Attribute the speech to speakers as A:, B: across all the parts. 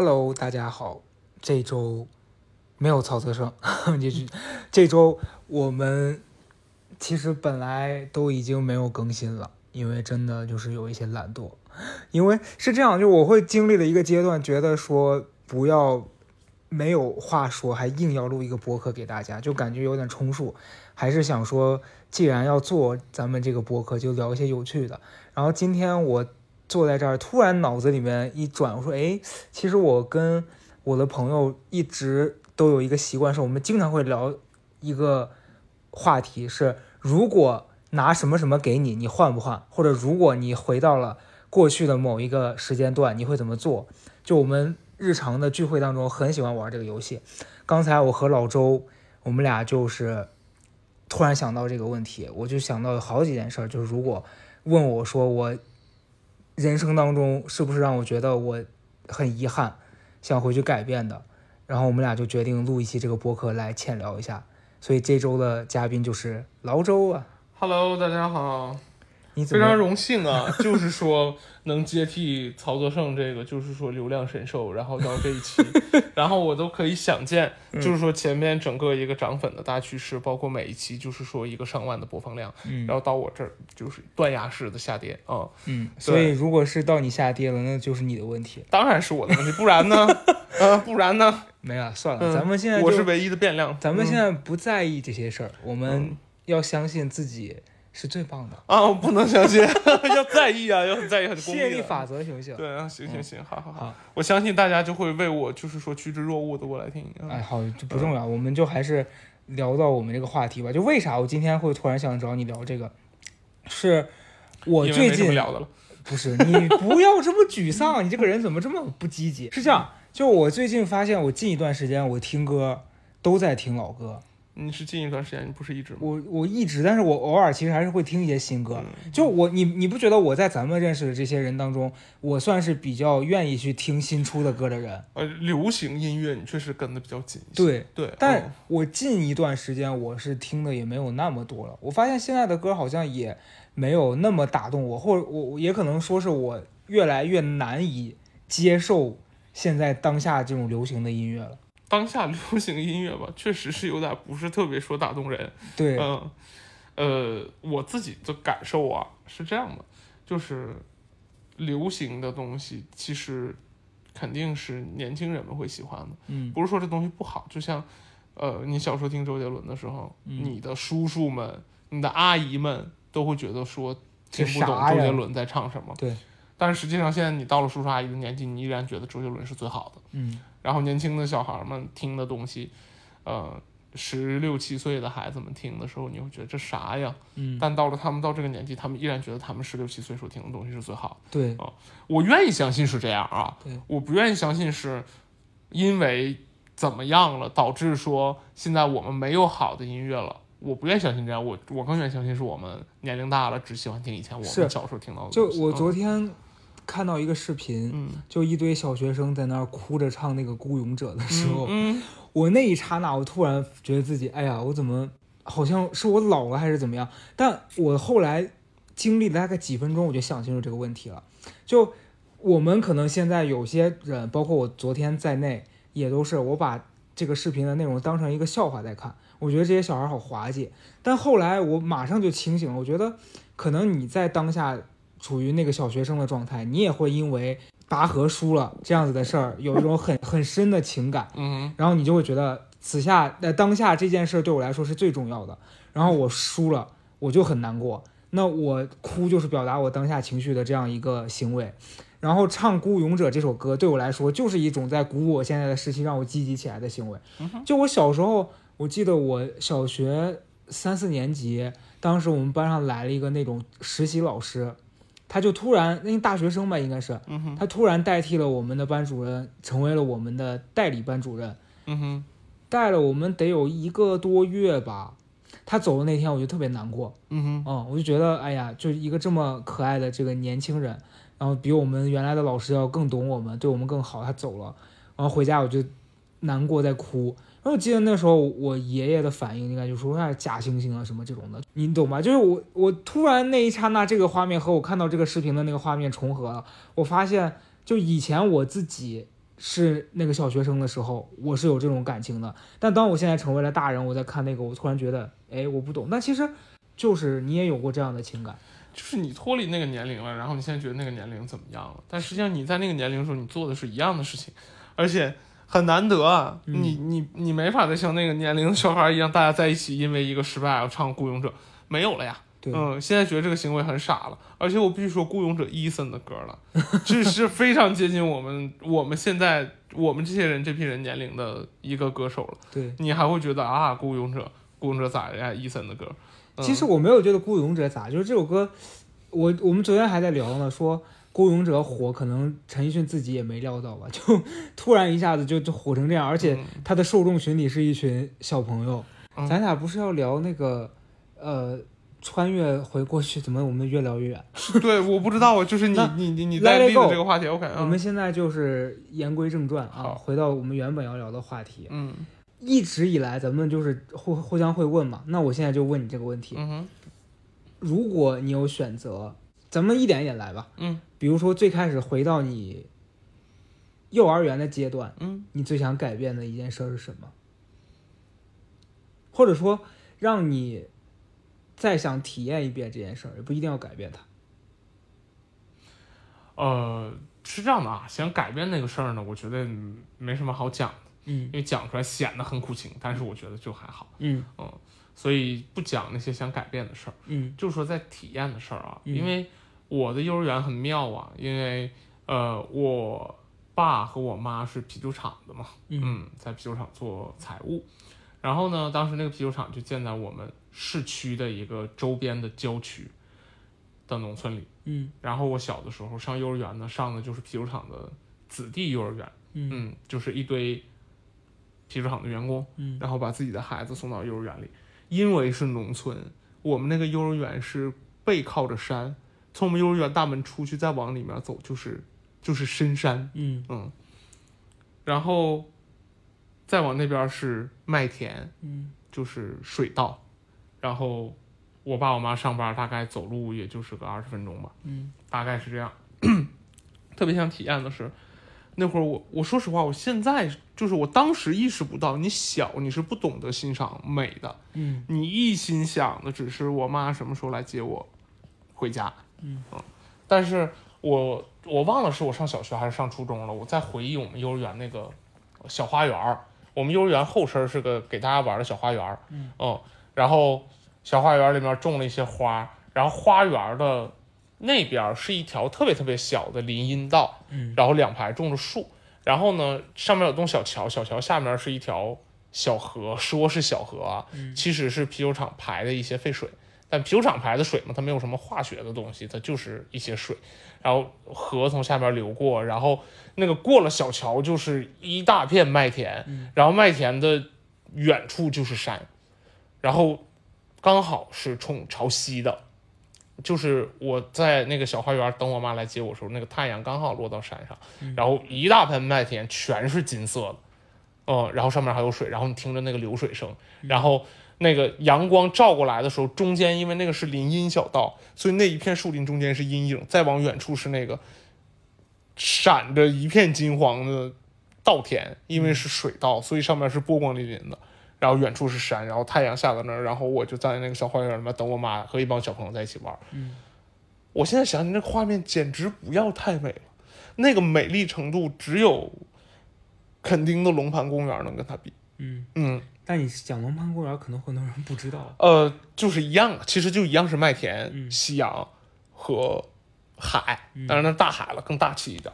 A: Hello，大家好，这周没有曹泽生，就是这周我们其实本来都已经没有更新了，因为真的就是有一些懒惰，因为是这样，就我会经历了一个阶段，觉得说不要没有话说，还硬要录一个播客给大家，就感觉有点充数，还是想说，既然要做咱们这个播客，就聊一些有趣的。然后今天我。坐在这儿，突然脑子里面一转，我说：“哎，其实我跟我的朋友一直都有一个习惯，是我们经常会聊一个话题，是如果拿什么什么给你，你换不换？或者如果你回到了过去的某一个时间段，你会怎么做？就我们日常的聚会当中很喜欢玩这个游戏。刚才我和老周，我们俩就是突然想到这个问题，我就想到有好几件事儿，就是如果问我说我。”人生当中是不是让我觉得我很遗憾，想回去改变的？然后我们俩就决定录一期这个播客来浅聊一下。所以这周的嘉宾就是老周啊。
B: Hello，大家好。非常荣幸啊，就是说能接替曹泽胜这个，就是说流量神兽，然后到这一期，然后我都可以想见，就是说前面整个一个涨粉的大趋势，包括每一期就是说一个上万的播放量，然后到我这儿就是断崖式的下跌啊，
A: 嗯，所以如果是到你下跌了，那就是你的问题，
B: 当然是我的问题，不然呢？呃，不然呢？
A: 没了，算了，咱们现在
B: 我是唯一的变量，
A: 咱们现在不在意这些事儿，我们要相信自己。是最棒的
B: 啊！我不能相信，要在意啊，要很在意，很
A: 吸引力法则行不行？
B: 对啊，行行行，好好好，我相信大家就会为我，就是说趋之若鹜的过来听。
A: 哎，好，就不重要，我们就还是聊到我们这个话题吧。就为啥我今天会突然想找你聊这个？是我最近
B: 聊的了。
A: 不是你不要这么沮丧，你这个人怎么这么不积极？是这样，就我最近发现，我近一段时间我听歌都在听老歌。
B: 你是近一段时间，你不是一直吗？
A: 我我一直，但是我偶尔其实还是会听一些新歌。就我你你不觉得我在咱们认识的这些人当中，我算是比较愿意去听新出的歌的人？
B: 呃，流行音乐你确实跟的比较紧。
A: 对
B: 对，
A: 但我近一段时间我是听的也没有那么多了。我发现现在的歌好像也没有那么打动我，或者我也可能说是我越来越难以接受现在当下这种流行的音乐了。
B: 当下流行音乐吧，确实是有点不是特别说打动人。
A: 对，
B: 嗯，呃，我自己的感受啊是这样的，就是流行的东西其实肯定是年轻人们会喜欢的。
A: 嗯，
B: 不是说这东西不好，就像呃，你小时候听周杰伦的时候，你的叔叔们、你的阿姨们都会觉得说听不懂周杰伦在唱什么。
A: 对，
B: 但是实际上现在你到了叔叔阿姨的年纪，你依然觉得周杰伦是最好的。
A: 嗯。
B: 然后年轻的小孩们听的东西，呃，十六七岁的孩子们听的时候，你会觉得这啥呀？
A: 嗯。
B: 但到了他们到这个年纪，他们依然觉得他们十六七岁时候听的东西是最好
A: 的。对
B: 啊，我愿意相信是这样啊。
A: 对。
B: 我不愿意相信是因为怎么样了导致说现在我们没有好的音乐了。我不愿意相信这样。我我更愿意相信是我们年龄大了，只喜欢听以前我们小时候听到的。
A: 就我昨天。看到一个视频，
B: 嗯，
A: 就一堆小学生在那儿哭着唱那个《孤勇者》的时候，
B: 嗯，
A: 我那一刹那，我突然觉得自己，哎呀，我怎么好像是我老了还是怎么样？但我后来经历了大概几分钟，我就想清楚这个问题了。就我们可能现在有些人，包括我昨天在内，也都是我把这个视频的内容当成一个笑话在看。我觉得这些小孩好滑稽，但后来我马上就清醒了，我觉得可能你在当下。处于那个小学生的状态，你也会因为拔河输了这样子的事儿，有一种很很深的情感，
B: 嗯，
A: 然后你就会觉得此下呃当下这件事对我来说是最重要的，然后我输了，我就很难过，那我哭就是表达我当下情绪的这样一个行为，然后唱《孤勇者》这首歌对我来说就是一种在鼓舞我现在的士气，让我积极起来的行为。就我小时候，我记得我小学三四年级，当时我们班上来了一个那种实习老师。他就突然，那大学生吧，应该是，他突然代替了我们的班主任，成为了我们的代理班主任。
B: 嗯哼，
A: 带了我们得有一个多月吧。他走的那天，我就特别难过。
B: 嗯
A: 哼，我就觉得，哎呀，就一个这么可爱的这个年轻人，然后比我们原来的老师要更懂我们，对我们更好，他走了，然后回家我就难过在哭。我记得那时候我爷爷的反应应该就说是假惺惺啊什么这种的，你懂吗？就是我我突然那一刹那，这个画面和我看到这个视频的那个画面重合了。我发现，就以前我自己是那个小学生的时候，我是有这种感情的。但当我现在成为了大人，我在看那个，我突然觉得，哎，我不懂。那其实，就是你也有过这样的情感，
B: 就是你脱离那个年龄了，然后你现在觉得那个年龄怎么样了？但实际上你在那个年龄的时候，你做的是一样的事情，而且很难得啊！你你你没法再像那个年龄的小孩一样，大家在一起因为一个失败而唱《孤勇者》，没有了呀。嗯，现在觉得这个行为很傻了，而且我必须说，孤勇者伊森的歌了，这是非常接近我们我们现在我们这些人这批人年龄的一个歌手了。
A: 对
B: 你还会觉得啊，孤勇者，孤勇者咋呀？伊森的歌，
A: 其实我没有觉得孤勇者咋，就是这首歌，我我们昨天还在聊呢，说孤勇者火，可能陈奕迅自己也没料到吧，就突然一下子就就火成这样，而且他的受众群体是一群小朋友。咱俩不是要聊那个呃。穿越回过去，怎么我们越聊越远？
B: 对，我不知道啊，就是你你你你在立的这个话题，OK。
A: 我们现在就是言归正传啊，回到我们原本要聊的话题。
B: 嗯，
A: 一直以来咱们就是互互相会问嘛，那我现在就问你这个问题。
B: 嗯哼，
A: 如果你有选择，咱们一点一点来吧。
B: 嗯，
A: 比如说最开始回到你幼儿园的阶段，
B: 嗯，
A: 你最想改变的一件事是什么？或者说让你。再想体验一遍这件事儿，也不一定要改变它。
B: 呃，是这样的啊，想改变那个事儿呢，我觉得没什么好讲的，
A: 嗯，
B: 因为讲出来显得很苦情，但是我觉得就还好，
A: 嗯
B: 嗯，所以不讲那些想改变的事儿，
A: 嗯，
B: 就说在体验的事儿啊，因为我的幼儿园很妙啊，因为呃，我爸和我妈是啤酒厂的嘛，嗯，在啤酒厂做财务，然后呢，当时那个啤酒厂就建在我们。市区的一个周边的郊区的农村里，
A: 嗯，
B: 然后我小的时候上幼儿园呢，上的就是啤酒厂的子弟幼儿园，嗯，就是一堆啤酒厂的员工，
A: 嗯，
B: 然后把自己的孩子送到幼儿园里，因为是农村，我们那个幼儿园是背靠着山，从我们幼儿园大门出去再往里面走就是就是深山，
A: 嗯。
B: 嗯，然后再往那边是麦田，
A: 嗯，
B: 就是水稻。然后，我爸我妈上班大概走路也就是个二十分钟吧，
A: 嗯，
B: 大概是这样。特别想体验的是，那会儿我我说实话，我现在就是我当时意识不到，你小你是不懂得欣赏美的，
A: 嗯，
B: 你一心想的只是我妈什么时候来接我回家，
A: 嗯。
B: 但是我我忘了是我上小学还是上初中了，我在回忆我们幼儿园那个小花园我们幼儿园后身是个给大家玩的小花园
A: 嗯。
B: 嗯。然后小花园里面种了一些花，然后花园的那边是一条特别特别小的林荫道，
A: 嗯，
B: 然后两排种着树，然后呢上面有栋小桥，小桥下面是一条小河，说是小河啊，其实是啤酒厂排的一些废水，但啤酒厂牌的水嘛，它没有什么化学的东西，它就是一些水，然后河从下边流过，然后那个过了小桥就是一大片麦田，然后麦田的远处就是山。然后刚好是冲朝西的，就是我在那个小花园等我妈来接我时候，那个太阳刚好落到山上，然后一大盆麦田全是金色的，嗯，然后上面还有水，然后你听着那个流水声，然后那个阳光照过来的时候，中间因为那个是林荫小道，所以那一片树林中间是阴影，再往远处是那个闪着一片金黄的稻田，因为是水稻，所以上面是波光粼粼的。然后远处是山，然后太阳下到那儿，然后我就站在那个小花园里面等我妈和一帮小朋友在一起玩。
A: 嗯，
B: 我现在想起那个画面，简直不要太美了，那个美丽程度只有垦丁的龙盘公园能跟它比。
A: 嗯
B: 嗯，
A: 但你讲龙盘公园，可能很多人不知道。
B: 呃，就是一样，其实就一样是麦田、夕阳和海，当然那大海了，更大气一点。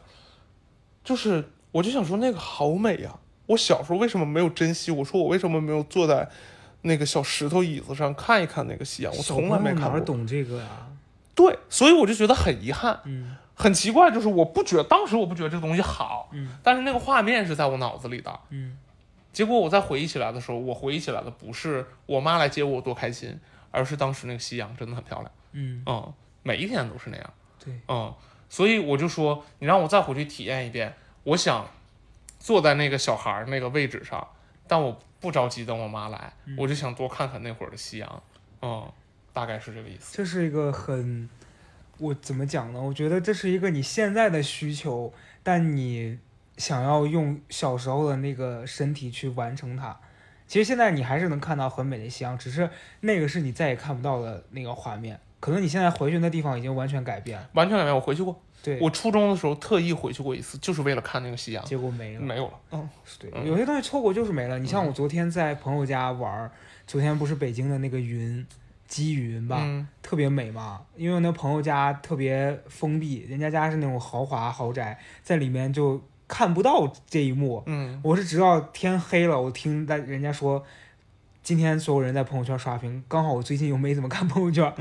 B: 就是，我就想说那个好美呀。我小时候为什么没有珍惜？我说我为什么没有坐在那个小石头椅子上看一看那个夕阳？我从来没看过。
A: 哪懂这个呀？
B: 对，所以我就觉得很遗憾，
A: 嗯，
B: 很奇怪，就是我不觉得当时我不觉得这个东西好，
A: 嗯，
B: 但是那个画面是在我脑子里的，
A: 嗯，
B: 结果我在回忆起来的时候，我回忆起来的不是我妈来接我多开心，而是当时那个夕阳真的很漂亮，
A: 嗯
B: 嗯，每一天都是那样，
A: 对，
B: 嗯，所以我就说，你让我再回去体验一遍，我想。坐在那个小孩那个位置上，但我不着急等我妈来，我就想多看看那会儿的夕阳，嗯，大概是这个意思。
A: 这是一个很，我怎么讲呢？我觉得这是一个你现在的需求，但你想要用小时候的那个身体去完成它。其实现在你还是能看到很美的夕阳，只是那个是你再也看不到的那个画面。可能你现在回去那地方已经完全改变，
B: 完全改变。我回去过，
A: 对
B: 我初中的时候特意回去过一次，就是为了看那个夕阳，
A: 结果没了，
B: 没有了。嗯，
A: 对，有些东西错过就是没了。你像我昨天在朋友家玩，昨天不是北京的那个云，积云吧，特别美嘛。因为我那朋友家特别封闭，人家家是那种豪华豪宅，在里面就看不到这一幕。
B: 嗯，
A: 我是直到天黑了，我听在人家说。今天所有人在朋友圈刷屏，刚好我最近又没怎么看朋友圈，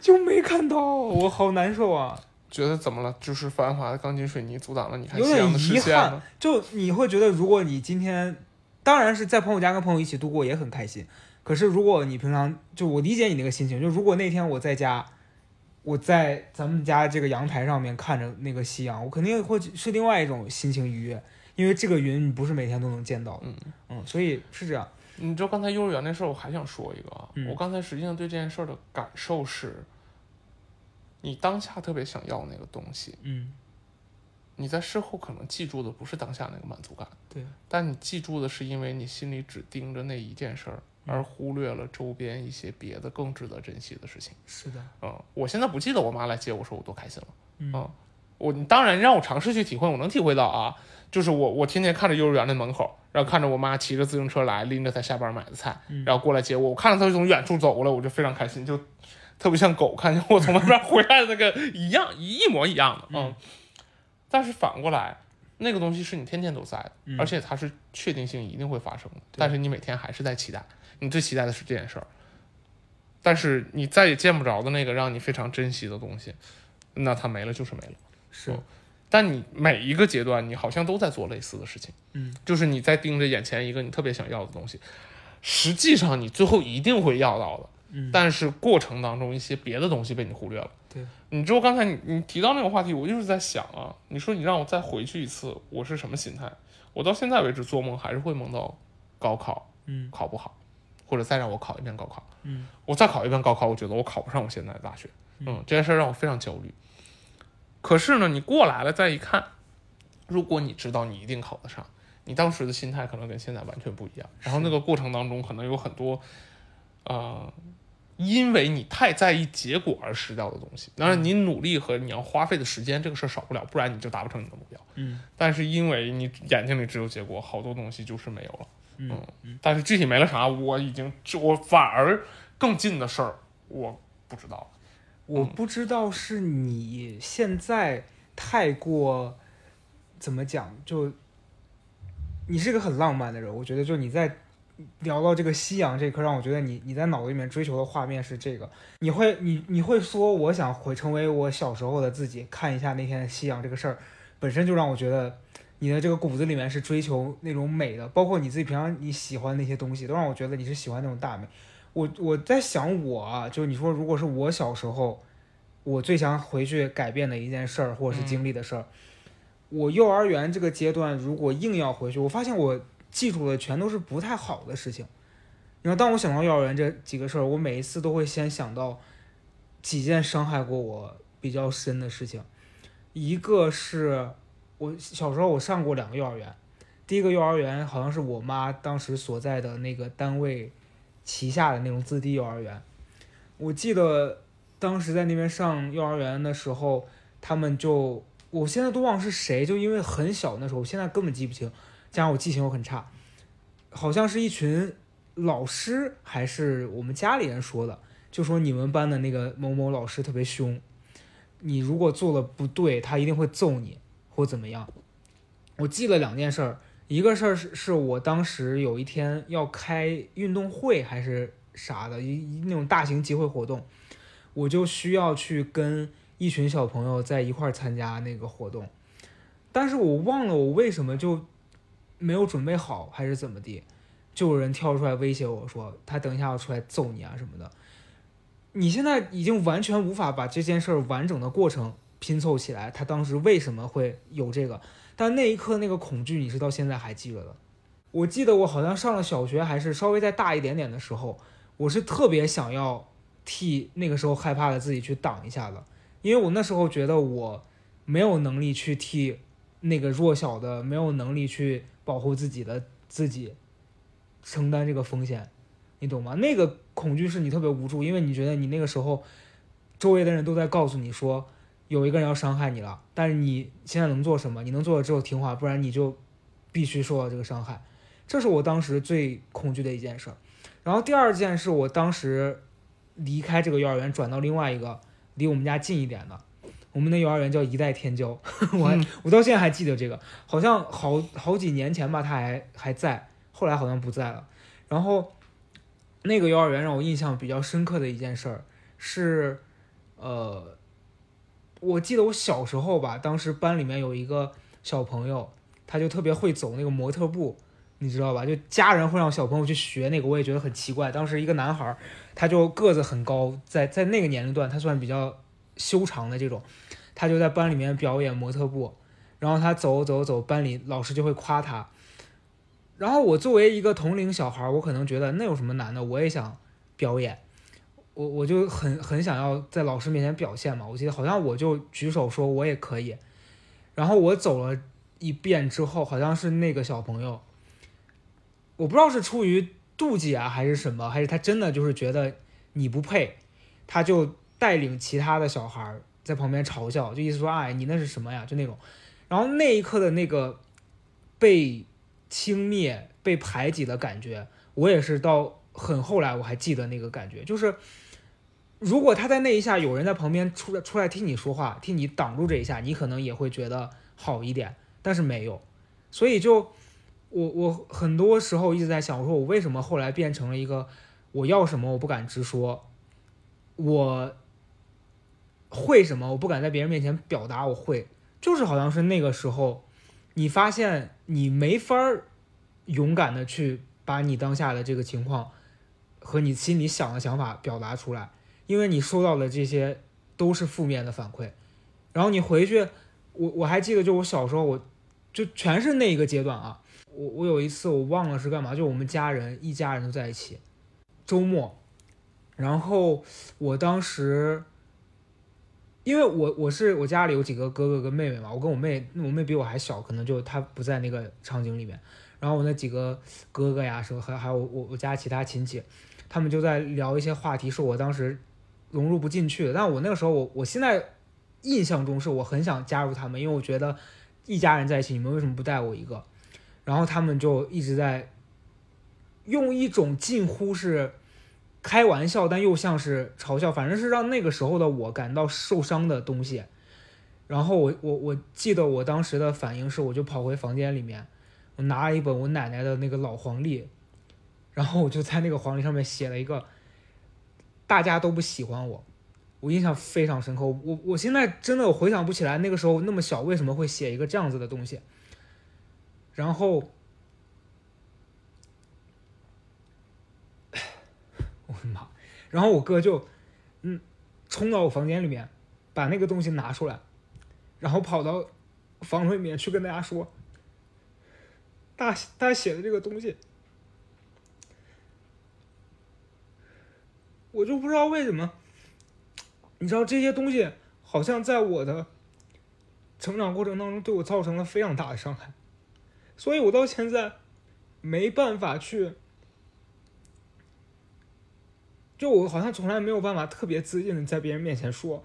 A: 就没看到，我好难受啊！
B: 觉得怎么了？就是繁华的钢筋水泥阻挡了你看
A: 夕阳的视线就你会觉得，如果你今天，当然是在朋友家跟朋友一起度过也很开心。可是如果你平常就我理解你那个心情，就如果那天我在家，我在咱们家这个阳台上面看着那个夕阳，我肯定会是另外一种心情愉悦，因为这个云你不是每天都能见到的。
B: 嗯
A: 嗯，所以是这样。
B: 你知道刚才幼儿园那事儿，我还想说一个啊。我刚才实际上对这件事儿的感受是，你当下特别想要那个东西，
A: 嗯，
B: 你在事后可能记住的不是当下那个满足感，
A: 对，
B: 但你记住的是因为你心里只盯着那一件事儿，而忽略了周边一些别的更值得珍惜的事情。
A: 是的，
B: 嗯，我现在不记得我妈来接我说我多开心了，嗯，我当然让我尝试去体会，我能体会到啊。就是我，我天天看着幼儿园的门口，然后看着我妈骑着自行车来，拎着她下班买的菜，然后过来接我。我看着她从远处走过来，我就非常开心，就特别像狗看见我从外边回来的那个一样，一模一样的。嗯。但是反过来，那个东西是你天天都在的，而且它是确定性一定会发生的。但是你每天还是在期待，你最期待的是这件事儿。但是你再也见不着的那个让你非常珍惜的东西，那它没了就是没了。
A: 是。
B: 但你每一个阶段，你好像都在做类似的事情，
A: 嗯，
B: 就是你在盯着眼前一个你特别想要的东西，实际上你最后一定会要到的，
A: 嗯，
B: 但是过程当中一些别的东西被你忽略了，
A: 对，
B: 你之后刚才你你提到那个话题，我就是在想啊，你说你让我再回去一次，我是什么心态？我到现在为止做梦还是会梦到高考，
A: 嗯，
B: 考不好，或者再让我考一遍高考，
A: 嗯，
B: 我再考一遍高考，我觉得我考不上我现在的大学，嗯，这件事让我非常焦虑。可是呢，你过来了再一看，如果你知道你一定考得上，你当时的心态可能跟现在完全不一样。然后那个过程当中可能有很多，呃，因为你太在意结果而失掉的东西。当然，你努力和你要花费的时间这个事儿少不了，不然你就达不成你的目标。
A: 嗯。
B: 但是因为你眼睛里只有结果，好多东西就是没有了。
A: 嗯。
B: 但是具体没了啥，我已经就我反而更近的事儿我不知道。
A: 我不知道是你现在太过怎么讲，就你是个很浪漫的人。我觉得，就你在聊到这个夕阳这刻，让我觉得你你在脑子里面追求的画面是这个。你会你你会说，我想回成为我小时候的自己，看一下那天的夕阳这个事儿，本身就让我觉得你的这个骨子里面是追求那种美的，包括你自己平常你喜欢那些东西，都让我觉得你是喜欢那种大美。我我在想，我啊，就是你说，如果是我小时候，我最想回去改变的一件事儿，或者是经历的事儿，我幼儿园这个阶段，如果硬要回去，我发现我记住的全都是不太好的事情。然后，当我想到幼儿园这几个事儿，我每一次都会先想到几件伤害过我比较深的事情。一个是我小时候我上过两个幼儿园，第一个幼儿园好像是我妈当时所在的那个单位。旗下的那种自立幼儿园，我记得当时在那边上幼儿园的时候，他们就我现在都忘了是谁，就因为很小那时候，我现在根本记不清，加上我记性又很差，好像是一群老师还是我们家里人说的，就说你们班的那个某某老师特别凶，你如果做了不对，他一定会揍你或怎么样。我记了两件事儿。一个事儿是，是我当时有一天要开运动会还是啥的，一那种大型集会活动，我就需要去跟一群小朋友在一块儿参加那个活动，但是我忘了我为什么就没有准备好，还是怎么地，就有人跳出来威胁我说他等一下要出来揍你啊什么的。你现在已经完全无法把这件事儿完整的过程拼凑起来，他当时为什么会有这个？但那一刻那个恐惧，你是到现在还记着的。我记得我好像上了小学，还是稍微再大一点点的时候，我是特别想要替那个时候害怕的自己去挡一下的，因为我那时候觉得我没有能力去替那个弱小的、没有能力去保护自己的自己承担这个风险，你懂吗？那个恐惧是你特别无助，因为你觉得你那个时候周围的人都在告诉你说有一个人要伤害你了，但是你现在能做什么？你能做的只有听话，不然你就必须受到这个伤害。这是我当时最恐惧的一件事。然后第二件是我当时离开这个幼儿园，转到另外一个离我们家近一点的。我们的幼儿园叫一代天骄，我还我到现在还记得这个，好像好好几年前吧，他还还在，后来好像不在了。然后那个幼儿园让我印象比较深刻的一件事儿是，呃，我记得我小时候吧，当时班里面有一个小朋友，他就特别会走那个模特步，你知道吧？就家人会让小朋友去学那个，我也觉得很奇怪。当时一个男孩，他就个子很高，在在那个年龄段，他算比较。修长的这种，他就在班里面表演模特步，然后他走走走，班里老师就会夸他。然后我作为一个同龄小孩，我可能觉得那有什么难的，我也想表演，我我就很很想要在老师面前表现嘛。我记得好像我就举手说我也可以，然后我走了一遍之后，好像是那个小朋友，我不知道是出于妒忌啊还是什么，还是他真的就是觉得你不配，他就。带领其他的小孩在旁边嘲笑，就意思说，哎，你那是什么呀？就那种。然后那一刻的那个被轻蔑、被排挤的感觉，我也是到很后来我还记得那个感觉，就是如果他在那一下有人在旁边出来出来替你说话，替你挡住这一下，你可能也会觉得好一点，但是没有。所以就我我很多时候一直在想，我说我为什么后来变成了一个我要什么我不敢直说，我。会什么？我不敢在别人面前表达我会，就是好像是那个时候，你发现你没法勇敢的去把你当下的这个情况和你心里想的想法表达出来，因为你收到的这些都是负面的反馈。然后你回去，我我还记得，就我小时候，我就全是那一个阶段啊。我我有一次我忘了是干嘛，就我们家人一家人都在一起，周末，然后我当时。因为我我是我家里有几个哥哥跟妹妹嘛，我跟我妹，我妹比我还小，可能就她不在那个场景里面。然后我那几个哥哥呀，什么还还有我我家其他亲戚，他们就在聊一些话题，是我当时融入不进去的。但我那个时候，我我现在印象中是我很想加入他们，因为我觉得一家人在一起，你们为什么不带我一个？然后他们就一直在用一种近乎是。开玩笑，但又像是嘲笑，反正是让那个时候的我感到受伤的东西。然后我我我记得我当时的反应是，我就跑回房间里面，我拿了一本我奶奶的那个老黄历，然后我就在那个黄历上面写了一个“大家都不喜欢我”，我印象非常深刻。我我现在真的我回想不起来那个时候那么小为什么会写一个这样子的东西。然后。我的妈！然后我哥就，嗯，冲到我房间里面，把那个东西拿出来，然后跑到房里面去跟大家说，大大写的这个东西，我就不知道为什么，你知道这些东西好像在我的成长过程当中对我造成了非常大的伤害，所以我到现在没办法去。就我好像从来没有办法特别自信的在别人面前说，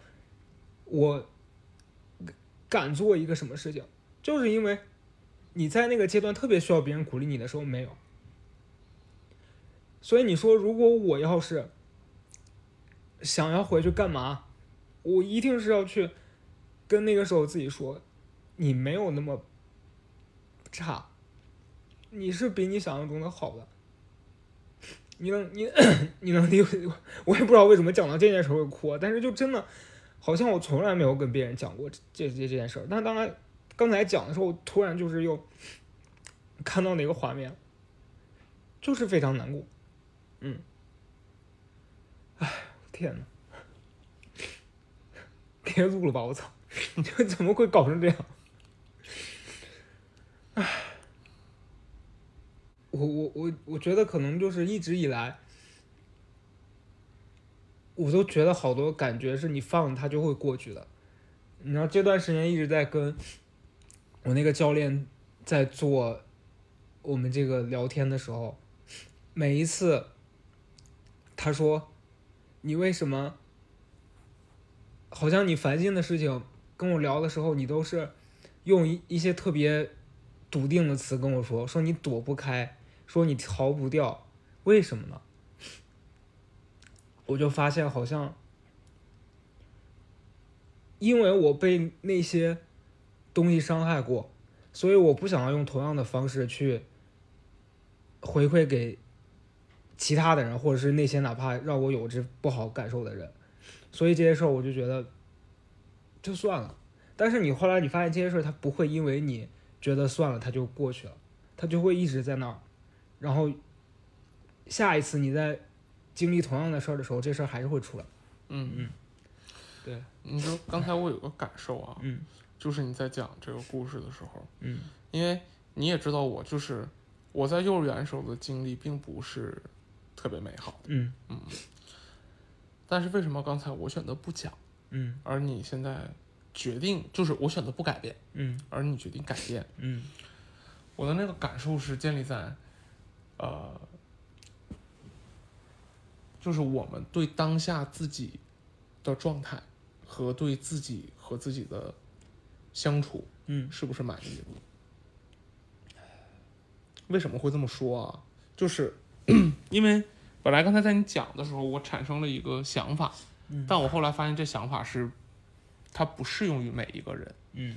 A: 我敢做一个什么事情，就是因为你在那个阶段特别需要别人鼓励你的时候没有。所以你说，如果我要是想要回去干嘛，我一定是要去跟那个时候自己说，你没有那么差，你是比你想象中的好的。你能你 你能理解？我也不知道为什么讲到这件事会哭，但是就真的好像我从来没有跟别人讲过这这这件事儿。但当然，刚才讲的时候，突然就是又看到那个画面，就是非常难过。嗯，哎，天呐，别录了吧！我操，你这怎么会搞成这样？唉。我我我我觉得可能就是一直以来，我都觉得好多感觉是你放它就会过去的。你知道这段时间一直在跟我那个教练在做我们这个聊天的时候，每一次他说：“你为什么？好像你烦心的事情跟我聊的时候，你都是用一一些特别笃定的词跟我说，说你躲不开，说你逃不掉，为什么呢？”我就发现好像。因为我被那些东西伤害过，所以我不想要用同样的方式去回馈给其他的人，或者是那些哪怕让我有这不好感受的人。所以这些事儿我就觉得就算了。但是你后来你发现这些事儿，它不会因为你觉得算了，它就过去了，它就会一直在那儿。然后下一次你在经历同样的事儿的时候，这事儿还是会出来。
B: 嗯
A: 嗯。对，
B: 你说刚才我有个感受啊，
A: 嗯，
B: 就是你在讲这个故事的时候，
A: 嗯，
B: 因为你也知道我就是我在幼儿园时候的经历并不是特别美好，
A: 嗯
B: 嗯，但是为什么刚才我选择不讲，
A: 嗯，
B: 而你现在决定就是我选择不改变，
A: 嗯，
B: 而你决定改变，
A: 嗯，
B: 我的那个感受是建立在，呃，就是我们对当下自己的状态。和对自己和自己的相处，
A: 嗯，
B: 是不是满意？为什么会这么说啊？就是 因为本来刚才在你讲的时候，我产生了一个想法，
A: 嗯，
B: 但我后来发现这想法是它不适用于每一个人。
A: 嗯，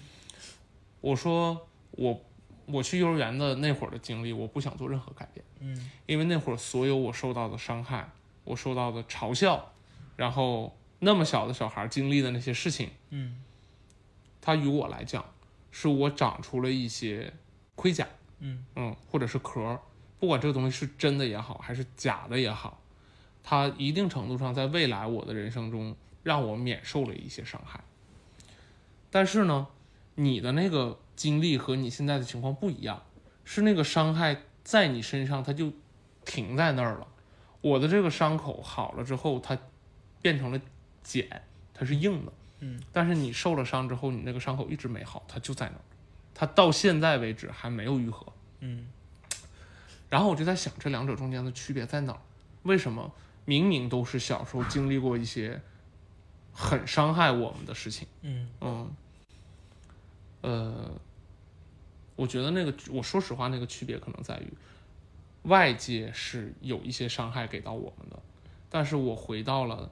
B: 我说我我去幼儿园的那会儿的经历，我不想做任何改变。
A: 嗯，
B: 因为那会儿所有我受到的伤害，我受到的嘲笑，然后。那么小的小孩经历的那些事情，
A: 嗯，
B: 他与我来讲，是我长出了一些盔甲，
A: 嗯
B: 嗯，或者是壳，不管这个东西是真的也好，还是假的也好，它一定程度上在未来我的人生中让我免受了一些伤害。但是呢，你的那个经历和你现在的情况不一样，是那个伤害在你身上它就停在那儿了，我的这个伤口好了之后，它变成了。茧，它是硬的，
A: 嗯，
B: 但是你受了伤之后，你那个伤口一直没好，它就在那儿，它到现在为止还没有愈合，
A: 嗯，
B: 然后我就在想，这两者中间的区别在哪儿？为什么明明都是小时候经历过一些很伤害我们的事情，
A: 嗯
B: 嗯，呃，我觉得那个，我说实话，那个区别可能在于，外界是有一些伤害给到我们的，但是我回到了。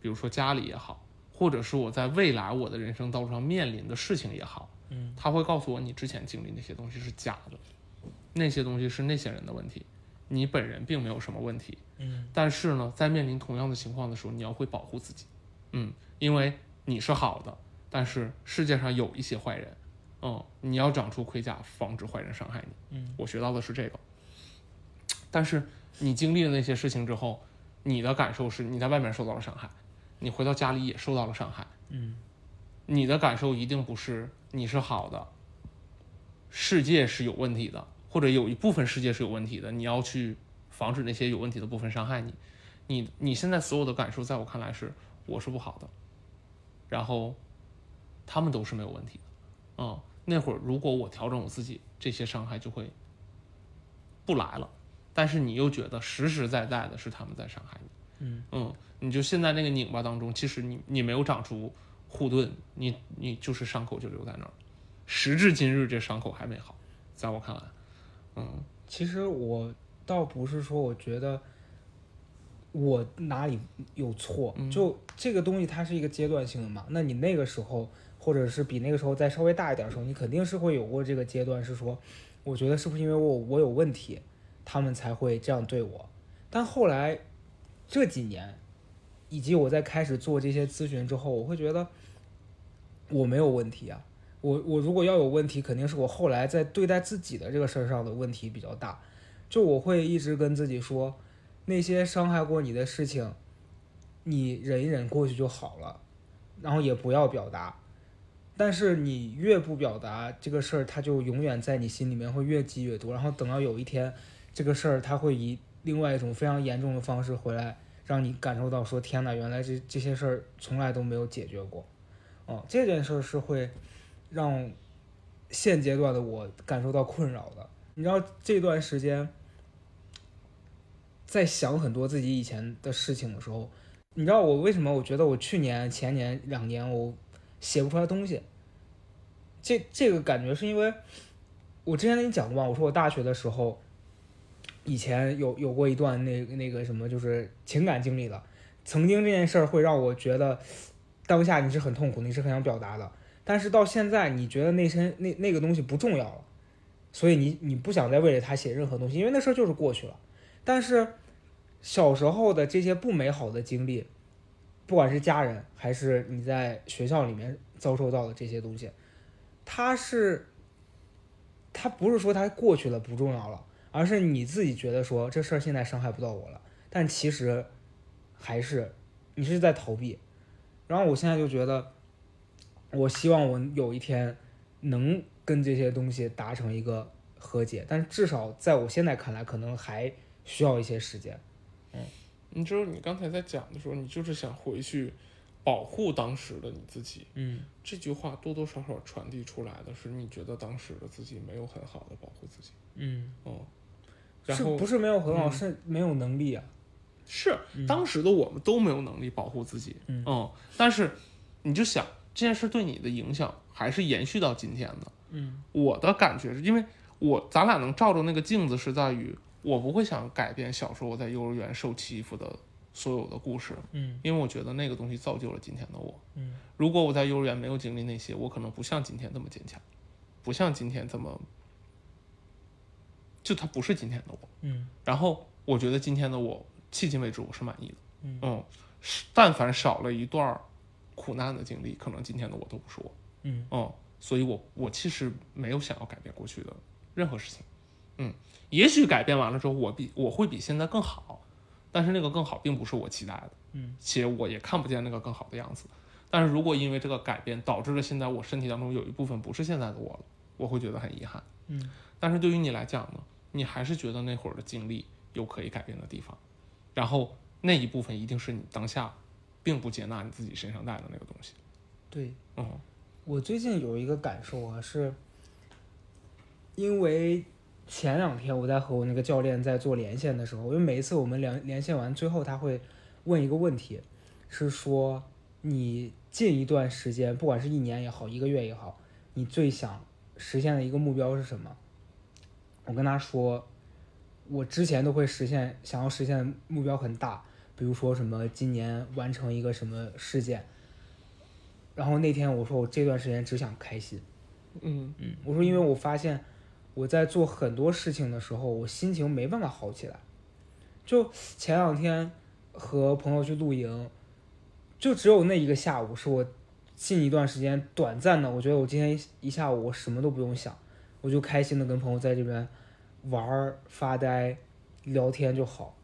B: 比如说家里也好，或者是我在未来我的人生道路上面临的事情也好，
A: 嗯，
B: 他会告诉我你之前经历那些东西是假的，那些东西是那些人的问题，你本人并没有什么问题，
A: 嗯，
B: 但是呢，在面临同样的情况的时候，你要会保护自己，嗯，因为你是好的，但是世界上有一些坏人，嗯，你要长出盔甲，防止坏人伤害
A: 你，嗯，
B: 我学到的是这个，但是你经历了那些事情之后，你的感受是你在外面受到了伤害。你回到家里也受到了伤害，
A: 嗯，
B: 你的感受一定不是你是好的，世界是有问题的，或者有一部分世界是有问题的，你要去防止那些有问题的部分伤害你，你你现在所有的感受，在我看来是我是不好的，然后他们都是没有问题的，嗯，那会儿如果我调整我自己，这些伤害就会不来了，但是你又觉得实实在在的是他们在伤害你。
A: 嗯。
B: 嗯，你就现在那个拧巴当中，其实你你没有长出护盾，你你就是伤口就留在那儿，时至今日这伤口还没好，在我看来，嗯，
A: 其实我倒不是说我觉得我哪里有错，就这个东西它是一个阶段性的嘛，那你那个时候或者是比那个时候再稍微大一点的时候，你肯定是会有过这个阶段，是说我觉得是不是因为我我有问题，他们才会这样对我，但后来。这几年，以及我在开始做这些咨询之后，我会觉得我没有问题啊。我我如果要有问题，肯定是我后来在对待自己的这个事儿上的问题比较大。就我会一直跟自己说，那些伤害过你的事情，你忍一忍过去就好了，然后也不要表达。但是你越不表达这个事儿，它就永远在你心里面会越积越多。然后等到有一天，这个事儿它会以另外一种非常严重的方式回来。让你感受到说天哪，原来这这些事儿从来都没有解决过，哦，这件事儿是会让现阶段的我感受到困扰的。你知道这段时间，在想很多自己以前的事情的时候，你知道我为什么？我觉得我去年、前年两年我写不出来东西。这这个感觉是因为，我之前跟你讲过嘛，我说我大学的时候，以前有有过一段那那个什么，就是情感经历的。曾经这件事儿会让我觉得，当下你是很痛苦，你是很想表达的。但是到现在，你觉得那身那那个东西不重要了，所以你你不想再为了他写任何东西，因为那事儿就是过去了。但是小时候的这些不美好的经历，不管是家人还是你在学校里面遭受到的这些东西。他是，他不是说他过去了不重要了，而是你自己觉得说这事儿现在伤害不到我了，但其实还是你是在逃避。然后我现在就觉得，我希望我有一天能跟这些东西达成一个和解，但至少在我现在看来，可能还需要一些时间。嗯，
B: 你就是你刚才在讲的时候，你就是想回去。保护当时的你自己，
A: 嗯，
B: 这句话多多少少传递出来的是你觉得当时的自己没有很好的保护自己，
A: 嗯，
B: 哦，然后
A: 不是没有很好，是没有能力啊，
B: 是当时的我们都没有能力保护自己，
A: 嗯，
B: 但是你就想这件事对你的影响还是延续到今天的，
A: 嗯，
B: 我的感觉是因为我咱俩能照着那个镜子是在于我不会想改变小时候我在幼儿园受欺负的。所有的故事，
A: 嗯，
B: 因为我觉得那个东西造就了今天的我，
A: 嗯，
B: 如果我在幼儿园没有经历那些，我可能不像今天这么坚强，不像今天这么，就他不是今天的我，
A: 嗯，
B: 然后我觉得今天的我迄今为止我是满意的，
A: 嗯，
B: 但凡少了一段苦难的经历，可能今天的我都不是我，
A: 嗯，
B: 嗯，所以我我其实没有想要改变过去的任何事情，嗯，也许改变完了之后，我比我会比现在更好。但是那个更好并不是我期待的，
A: 嗯，
B: 且我也看不见那个更好的样子。但是如果因为这个改变导致了现在我身体当中有一部分不是现在的我了，我会觉得很遗憾，
A: 嗯。
B: 但是对于你来讲呢，你还是觉得那会儿的经历有可以改变的地方，然后那一部分一定是你当下并不接纳你自己身上带的那个东西。
A: 对，
B: 嗯，
A: 我最近有一个感受啊，是因为。前两天我在和我那个教练在做连线的时候，因为每一次我们连连线完，最后他会问一个问题，是说你近一段时间，不管是一年也好，一个月也好，你最想实现的一个目标是什么？我跟他说，我之前都会实现，想要实现目标很大，比如说什么今年完成一个什么事件。然后那天我说我这段时间只想开心，
B: 嗯
A: 嗯，我说因为我发现。我在做很多事情的时候，我心情没办法好起来。就前两天和朋友去露营，就只有那一个下午是我近一段时间短暂的，我觉得我今天一下午我什么都不用想，我就开心的跟朋友在这边玩发呆聊天就好。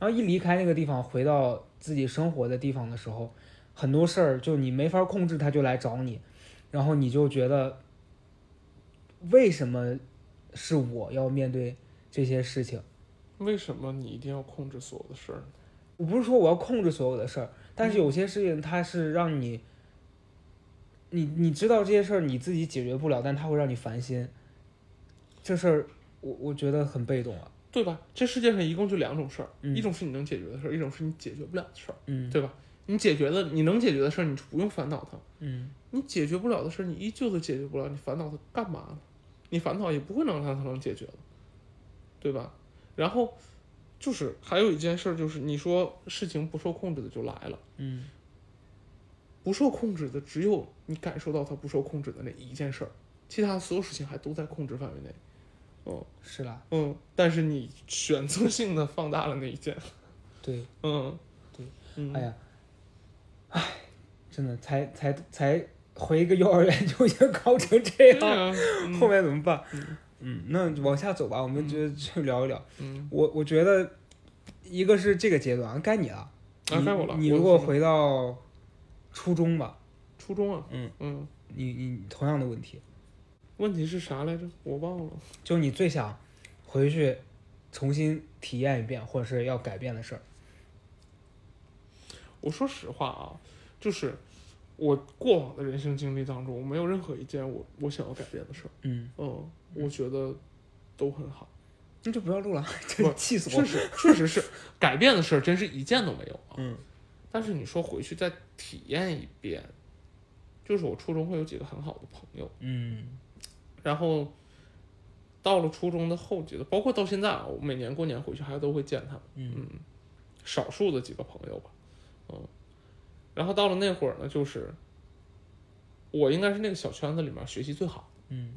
A: 然后一离开那个地方，回到自己生活的地方的时候，很多事儿就你没法控制，他就来找你，然后你就觉得为什么？是我要面对这些事情，
B: 为什么你一定要控制所有的事儿？
A: 我不是说我要控制所有的事儿，但是有些事情它是让你，你你知道这些事儿你自己解决不了，但它会让你烦心。这事儿我我觉得很被动啊，
B: 对吧？这世界上一共就两种事儿，一种是你能解决的事儿，一种是你解决不了的事儿，
A: 嗯，
B: 对吧？你解决的你能解决的事儿，你就不用烦恼它，
A: 嗯，
B: 你解决不了的事儿，你依旧都解决不了，你烦恼它干嘛呢？你烦恼也不会能让它能解决了，对吧？然后就是还有一件事，就是你说事情不受控制的就来了，
A: 嗯，
B: 不受控制的只有你感受到它不受控制的那一件事儿，其他所有事情还都在控制范围内。嗯，
A: 是啦，
B: 嗯，但是你选择性的放大了那一件。
A: 对，
B: 嗯，
A: 对，
B: 嗯，
A: 哎呀，哎，真的才才才。回一个幼儿园就已经搞成这样，后面怎么办？嗯，那往下走吧，我们就去聊一聊。
B: 嗯，
A: 我我觉得一个是这个阶段，该你了。
B: 啊，该我了。
A: 你如果回到初中吧，
B: 初中啊，
A: 嗯
B: 嗯，
A: 你你同样的问题，
B: 问题是啥来着？我忘了。
A: 就你最想回去重新体验一遍，或者是要改变的事儿。
B: 我说实话啊，就是。我过往的人生经历当中，我没有任何一件我我想要改变的事儿。
A: 嗯
B: 嗯，我觉得都很好。
A: 那就不要录了，
B: 真
A: 气死我了。
B: 确实，确实是改变的事儿，真是一件都没有啊。
A: 嗯
B: 但是你说回去再体验一遍，就是我初中会有几个很好的朋友，
A: 嗯
B: 然后到了初中的后阶段，包括到现在啊，我每年过年回去还都会见他们，
A: 嗯。
B: 少数的几个朋友吧，嗯，然后到了那会儿呢，就是我应该是那个小圈子里面学习最好，
A: 嗯。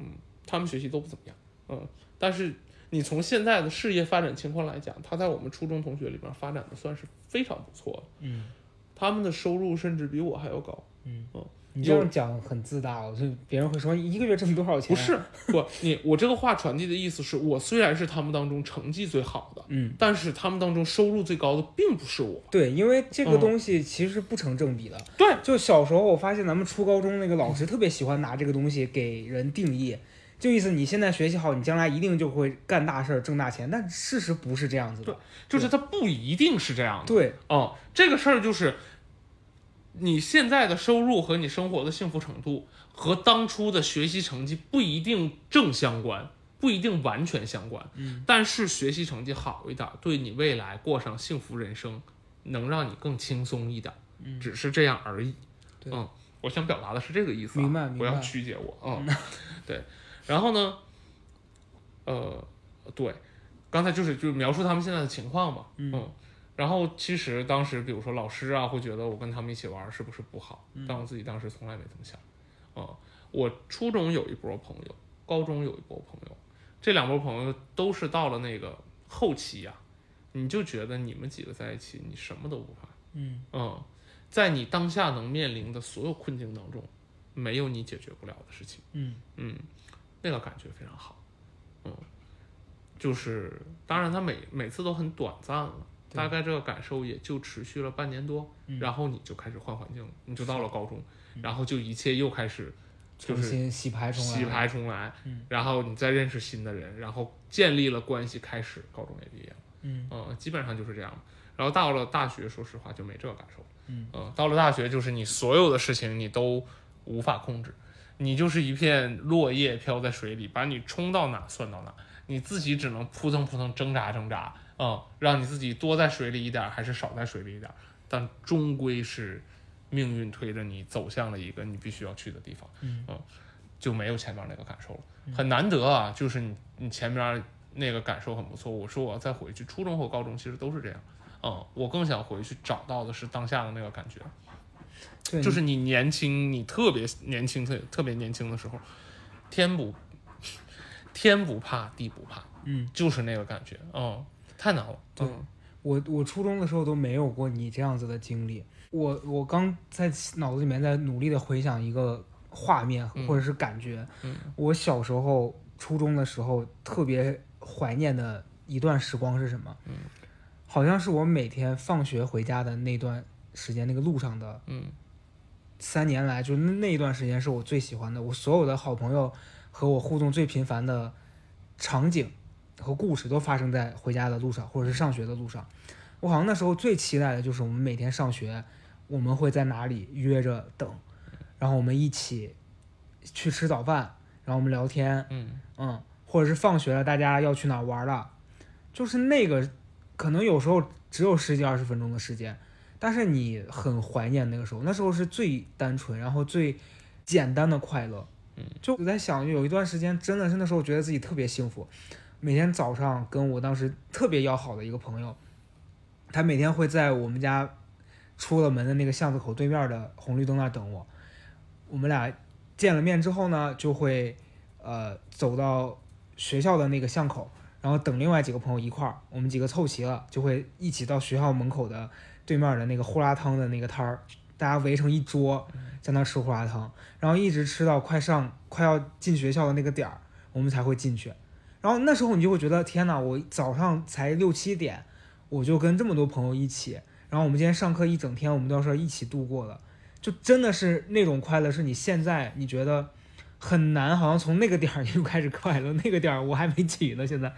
B: 他们学习都不怎么样，嗯，但是你从现在的事业发展情况来讲，他在我们初中同学里面发展的算是非常不错的，
A: 嗯。
B: 他们的收入甚至比我还要高。
A: 嗯。
B: 嗯，
A: 你这样讲很自大哦，就别人会说一个月挣多少钱？
B: 不，是，不，你我这个话传递的意思是我虽然是他们当中成绩最好的，
A: 嗯，
B: 但是他们当中收入最高的并不是我。
A: 对，因为这个
B: 嗯
A: 东西其实不成正比的。
B: 对，
A: 就小时候我发现咱们初高中那个老师特别喜欢拿这个东西给人定义，就意思你现在学习好，你将来一定就会干大事儿挣大钱，但事实不是这样子的。
B: 就是它不一定是这样的。
A: 对，
B: 哦，这个事儿就是你现在的收入和你生活的幸福程度和当初的学习成绩不一定正相关，不一定完全相关。
A: 嗯，
B: 但是学习成绩好一点，对你未来过上幸福人生，能让你更轻松一点。
A: 嗯，
B: 只是这样而已。
A: 对
B: 嗯，我想表达的是这个意思、啊，
A: 明白明白
B: 不要曲解我。嗯，对。然后呢，呃，对，刚才就是就是描述他们现在的情况嘛。
A: 嗯
B: 然后其实当时，比如说老师啊，会觉得我跟他们一起玩儿是不是不好？
A: 嗯
B: 但我自己当时从来没这么想。嗯，我初中有一波朋友，高中有一波朋友，这两波朋友都是到了那个后期呀、你就觉得你们几个在一起，你什么都不怕。
A: 嗯
B: 嗯，在你当下能面临的所有困境当中，没有你解决不了的事情。
A: 嗯
B: 嗯，那个感觉非常好。嗯，就是当然，他每每次都很短暂了，
A: 对
B: 大概这个感受也就持续了半年多，
A: 嗯
B: 然后你就开始换环境了，你就到了高中，然后就一切又开始就是
A: 重新洗牌重来。
B: 洗牌重来，
A: 嗯
B: 然后你再认识新的人，然后建立了关系，开始高中也毕业了。
A: 嗯
B: 嗯，基本上就是这样。然后到了大学，说实话就没这个感受。
A: 嗯
B: 到了大学，就是你所有的事情你都无法控制，你就是一片落叶飘在水里，把你冲到哪算到哪，你自己只能扑腾扑腾挣扎挣扎，嗯，让你自己多在水里一点儿还是少在水里一点儿，但终归是命运推着你走向了一个你必须要去的地方，
A: 嗯。
B: 就没有前面那个感受了，很难得啊，就是你你前面那个感受很不错。我说我要再回去，初中和高中其实都是这样。嗯，我更想回去找到的是当下的那个感觉，就是你年轻，你特别年轻，特特别年轻的时候，天不 天不怕地不怕，
A: 嗯，
B: 就是那个感觉，嗯，太难了，
A: 对
B: 嗯
A: 我我初中的时候都没有过你这样子的经历。我我刚在脑子里面在努力的回想一个画面
B: 嗯
A: 或者是感觉。
B: 嗯
A: 我小时候初中的时候特别怀念的一段时光是什么？
B: 嗯
A: 好像是我每天放学回家的那段时间，那个路上的
B: 嗯
A: 三年来，就那那一段时间是我最喜欢的。我所有的好朋友和我互动最频繁的场景和故事都发生在回家的路上，或者是上学的路上。我好像那时候最期待的就是我们每天上学，我们会在哪里约着等，然后我们一起去吃早饭，然后我们聊天，
B: 嗯
A: 嗯，或者是放学了大家要去哪玩了，就是那个可能有时候只有十几二十分钟的时间，但是你很怀念那个时候，那时候是最单纯，然后最简单的快乐。
B: 嗯，
A: 就我在想，有一段时间真的是那时候觉得自己特别幸福，每天早上跟我当时特别要好的一个朋友，他每天会在我们家出了门的那个巷子口对面的红绿灯那儿等我，我们俩见了面之后呢，就会呃走到学校的那个巷口，然后等另外几个朋友一块儿，我们几个凑齐了，就会一起到学校门口的对面的那个胡辣汤的那个摊儿，大家围成一桌，在那儿吃胡辣汤，然后一直吃到快上快要进学校的那个点儿，我们才会进去。然后那时候你就会觉得，天哪！我早上才六七点，我就跟这么多朋友一起，然后我们今天上课一整天，我们都是一起度过的，就真的是那种快乐，是你现在你觉得很难，好像从那个点儿 你就开始快乐，那个点儿我还没起呢，现在。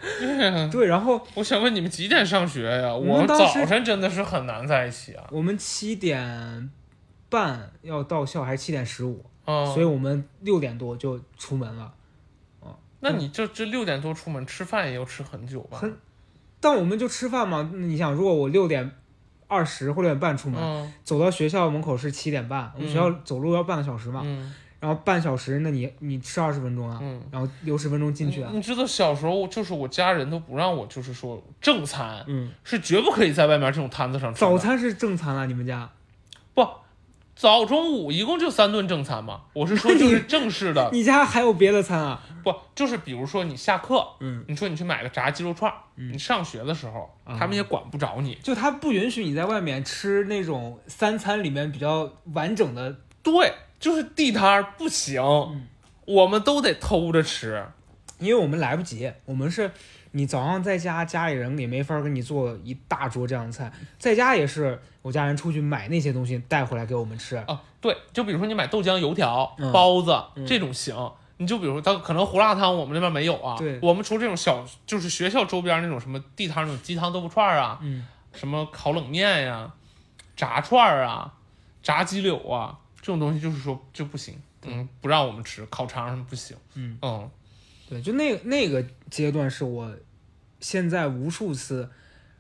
A: 对，然后
B: 我想问你们几点上学呀？
A: 我
B: 我们早晨真的是很难在一起啊。
A: 我们七点半要到校，还是七点十五？
B: 哦，
A: 所以我们六点多就出门了。哦，
B: 那你这这六点多出门吃饭也要吃很久吧？
A: 很，但我们就吃饭嘛。你想，如果我六点二十或六点半出门，走到学校门口是七点半，我们学校走路要半个小时嘛。
B: 嗯。
A: 然后半小时，那你你吃二十分钟啊？
B: 嗯。
A: 然后留十分钟进去啊。
B: 你知道小时候就是我家人都不让我，就是说正餐，
A: 嗯，
B: 是绝不可以在外面这种摊子上吃。
A: 早餐是正餐啊，你们家？
B: 不，早中午一共就三顿正餐嘛。我是说就是正式的。
A: 你家还有别的餐啊？
B: 不，就是比如说你下课，
A: 嗯，
B: 你说你去买个炸鸡肉串，
A: 嗯，
B: 你上学的时候他们也管不着你，
A: 就他不允许你在外面吃那种三餐里面比较完整的。
B: 对。就是地摊儿不行，我们都得偷着吃，
A: 因为我们来不及。我们是，你早上在家，家里人也没法给你做一大桌这样的菜，在家也是我家人出去买那些东西带回来给我们吃。
B: 啊，对，就比如说你买豆浆、油条、包子这种行，你就比如说他可能胡辣汤我们那边没有啊，
A: 对，
B: 我们除这种小，就是学校周边那种什么地摊那种鸡汤豆腐串啊，
A: 嗯，
B: 什么烤冷面呀、炸串啊、炸鸡柳啊。这种东西就是说就不行，嗯，不让我们吃烤肠什么不行，
A: 嗯
B: 嗯，
A: 对，就那那个阶段是我现在无数次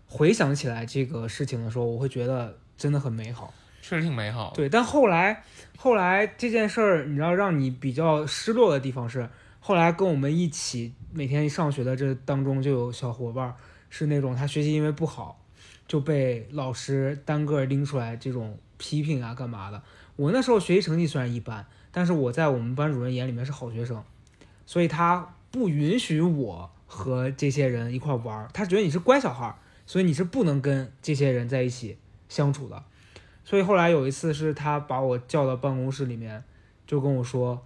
A: 回想起来这个事情的时候，我会觉得真的很美好，
B: 确实挺美好。
A: 对，但后来后来这件事儿，你知道让你比较失落的地方是，后来跟我们一起每天上学的这当中就有小伙伴是那种他学习因为不好就被老师单个拎出来这种批评啊干嘛的。我那时候学习成绩虽然一般，但是我在我们班主任眼里面是好学生，所以他不允许我和这些人一块玩儿，他觉得你是乖小孩，所以你是不能跟这些人在一起相处的。所以后来有一次是他把我叫到办公室里面，就跟我说，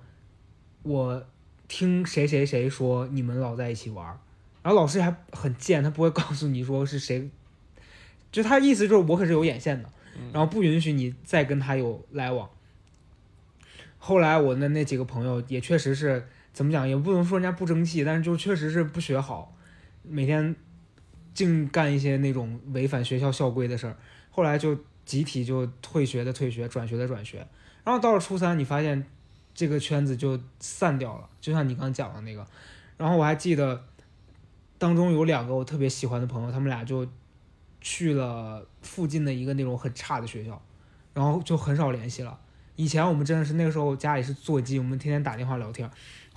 A: 我听谁谁谁说你们老在一起玩儿，然后老师还很贱，他不会告诉你说是谁，就他意思就是我可是有眼线的。然后不允许你再跟他有来往。后来我的那几个朋友也确实是怎么讲，也不能说人家不争气，但是就确实是不学好，每天净干一些那种违反学校校规的事儿。后来就集体就退学的退学，转学的转学。然后到了初三，你发现这个圈子就散掉了，就像你刚讲的那个。然后我还记得当中有两个我特别喜欢的朋友，他们俩就。去了附近的一个那种很差的学校，然后就很少联系了。以前我们真的是那个时候家里是座机，我们天天打电话聊天。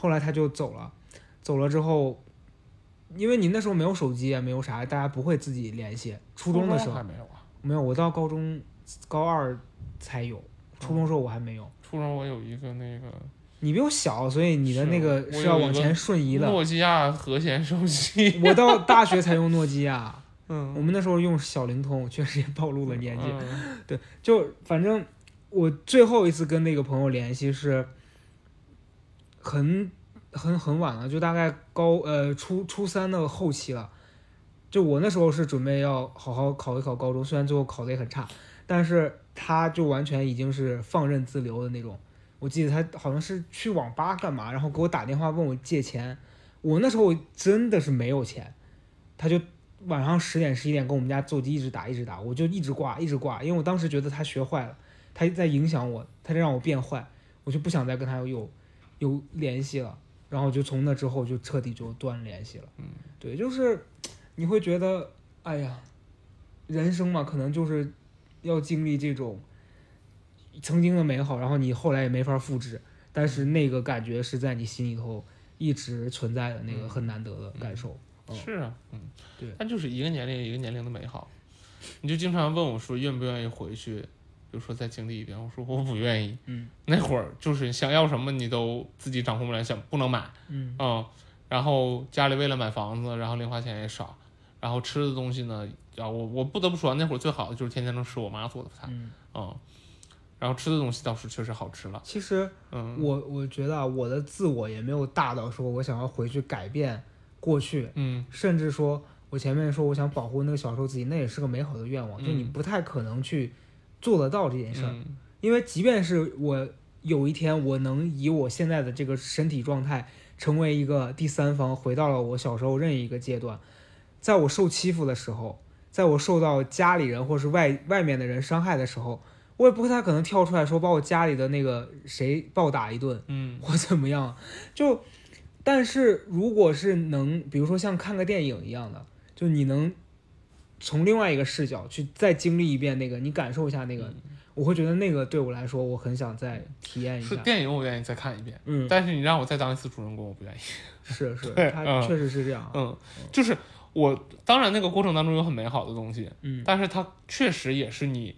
A: 后来他就走了，走了之后，因为你那时候没有手机也没有啥，大家不会自己联系。初中的时候
B: 还没有啊？
A: 没有，我到高中高二才有。初中时候我还没有。
B: 初中我有一个那个，
A: 你比我小，所以你的那个是要往前瞬移的。
B: 诺基亚和弦手机。
A: 我到大学才用诺基亚。
B: 嗯，
A: 我们那时候用小灵通，确实也暴露了年纪。对，就反正我最后一次跟那个朋友联系是很很很晚了，就大概高呃初初三的后期了。就我那时候是准备要好好考一考高中，虽然最后考的也很差，但是他就完全已经是放任自流的那种。我记得他好像是去网吧干嘛，然后给我打电话问我借钱。我那时候真的是没有钱，他就。晚上十点十一点跟我们家座机一直打一直打，我就一直挂一直挂，因为我当时觉得他学坏了，他在影响我，他在让我变坏，我就不想再跟他有有联系了，然后就从那之后就彻底就断联系了。
B: 嗯，
A: 对，就是你会觉得，哎呀，人生嘛，可能就是要经历这种曾经的美好，然后你后来也没法复制，但是那个感觉是在你心里头一直存在的那个很难得的感受。
B: 是啊，嗯，
A: 对，
B: 但就是一个年龄一个年龄的美好，你就经常问我说愿不愿意回去，比如说再经历一遍，我说我不愿意，
A: 嗯，
B: 那会儿就是想要什么你都自己掌控不了，想不能买，
A: 嗯，
B: 然后家里为了买房子，然后零花钱也少，然后吃的东西呢，啊，我我不得不说那会儿最好的就是天天能吃我妈做的菜，嗯，然后吃的东西倒是确实好吃了。
A: 其实，
B: 嗯，
A: 我我觉得我的自我也没有大到说我想要回去改变。过去，
B: 嗯，
A: 甚至说，我前面说我想保护那个小时候自己，那也是个美好的愿望，就你不太可能去做得到这件事儿，因为即便是我有一天我能以我现在的这个身体状态成为一个第三方，回到了我小时候任意一个阶段，在我受欺负的时候，在我受到家里人或是外外面的人伤害的时候，我也不太可能跳出来说把我家里的那个谁暴打一顿，
B: 嗯，
A: 或怎么样。就，但是如果是能，比如说像看个电影一样的，就你能从另外一个视角去再经历一遍那个，你感受一下那个，我会觉得那个对我来说，我很想再体验一下。
B: 是电影，我愿意再看一遍。
A: 嗯，
B: 但是你让我再当一次主人公，我不愿意。
A: 是 是，
B: 对
A: 他
B: 嗯
A: 确实是这样。
B: 嗯，就是我当然那个过程当中有很美好的东西，
A: 嗯
B: 但是它确实也是你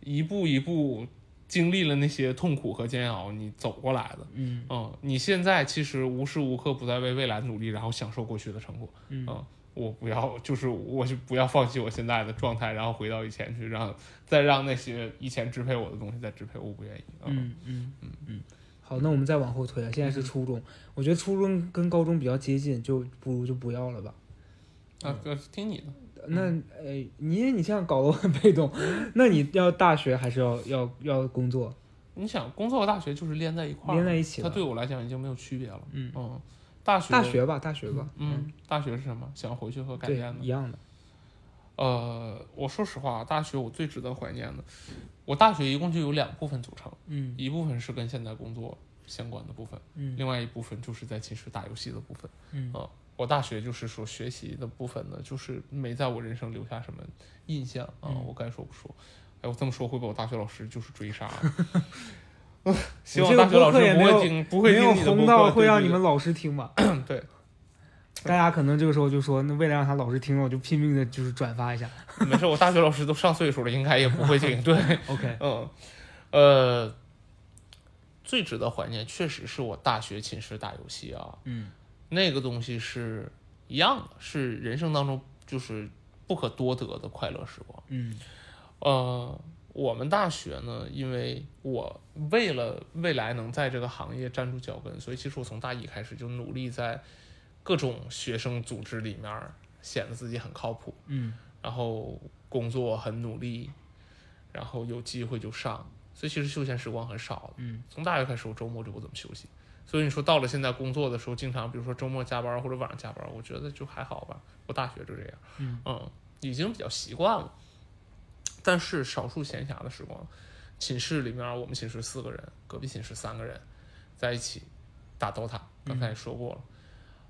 B: 一步一步经历了那些痛苦和煎熬，你走过来的。
A: 嗯
B: 嗯，你现在其实无时无刻不在为未来努力，然后享受过去的成果。
A: 嗯
B: 我不要，就是我就不要放弃我现在的状态，然后回到以前去，让再让那些以前支配我的东西再支配我，我不愿意。
A: 嗯嗯嗯嗯。好，那我们再往后推啊，现在是初中，我觉得初中跟高中比较接近，就不如就不要了吧。
B: 啊，哥听你的。
A: 那呃，你你这样搞得我很被动，那你要大学还是要要要工作？
B: 你想，工作和大学就是连在一块儿，
A: 连在一起
B: 它对我来讲已经没有区别了。
A: 嗯
B: 大学
A: 大学吧，大学吧，
B: 嗯，大学是什么？想回去和改变，的。
A: 一样的。
B: 呃，我说实话，大学我最值得怀念的，我大学一共就有两部分组成，
A: 嗯
B: 一部分是跟现在工作相关的部分，
A: 嗯
B: 另外一部分就是在寝室打游戏的部分。
A: 嗯
B: 呃我大学就是说学习的部分呢，就是没在我人生留下什么印象啊、
A: 嗯
B: 我该说不说。哎，我这么说会被我大学老师就是追杀。希望大学老师
A: 也没有
B: 不会听，不会
A: 没有红到会让你们老师听吧？
B: 对，
A: 大家可能这个时候就说，那为了让他老师听，我就拼命的就是转发一下。
B: 没事，我大学老师都上岁数了，应该也不会听。对
A: ，OK，
B: 嗯，呃，最值得怀念确实是我大学寝室打游戏啊，
A: 嗯
B: 那个东西是一样的，是人生当中就是不可多得的快乐时光。
A: 嗯
B: 呃，我们大学呢，因为我为了未来能在这个行业站住脚跟，所以其实我从大一开始就努力在各种学生组织里面儿显得自己很靠谱，
A: 嗯
B: 然后工作很努力，然后有机会就上，所以其实休闲时光很少了。
A: 嗯
B: 从大学开始，我周末就不怎么休息。所以你说到了现在工作的时候，经常比如说周末加班或者晚上加班，我觉得就还好吧。我大学就这样，
A: 嗯
B: 已经比较习惯了。但是少数闲暇的时光，寝室里面我们寝室四个人，隔壁寝室三个人，在一起打 DOTA，刚才也说过了。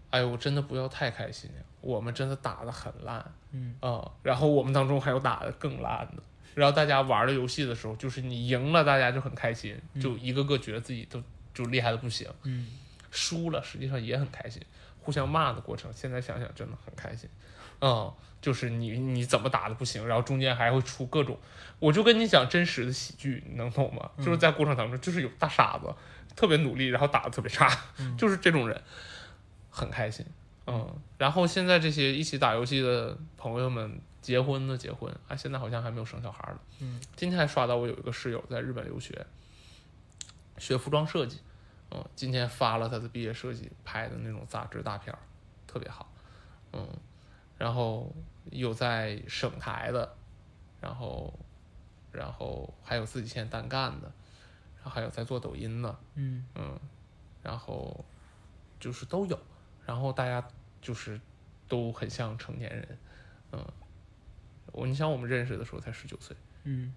B: 哎呦，我真的不要太开心！我们真的打得很烂，
A: 嗯
B: 啊、然后我们当中还有打得更烂的。然后大家玩的游戏的时候，就是你赢了，大家就很开心，就一个个觉得自己都就厉害的不行。
A: 嗯
B: 输了，实际上也很开心，互相骂的过程，现在想想真的很开心。嗯，就是你你怎么打的不行，然后中间还会出各种，我就跟你讲真实的喜剧，你能懂吗？就是在过程当中，就是有大傻子特别努力，然后打的特别差，就是这种人，很开心。嗯，然后现在这些一起打游戏的朋友们，结婚的结婚，啊，现在好像还没有生小孩的。
A: 嗯，
B: 今天还刷到我有一个室友在日本留学，学服装设计。嗯，今天发了他的毕业设计拍的那种杂志大片儿，特别好。嗯，然后有在省台的，然后然后还有自己现在单干的，然后还有在做抖音的，
A: 嗯。
B: 嗯，然后就是都有，然后大家就是都很像成年人，嗯，我你想我们认识的时候才十九岁，
A: 嗯，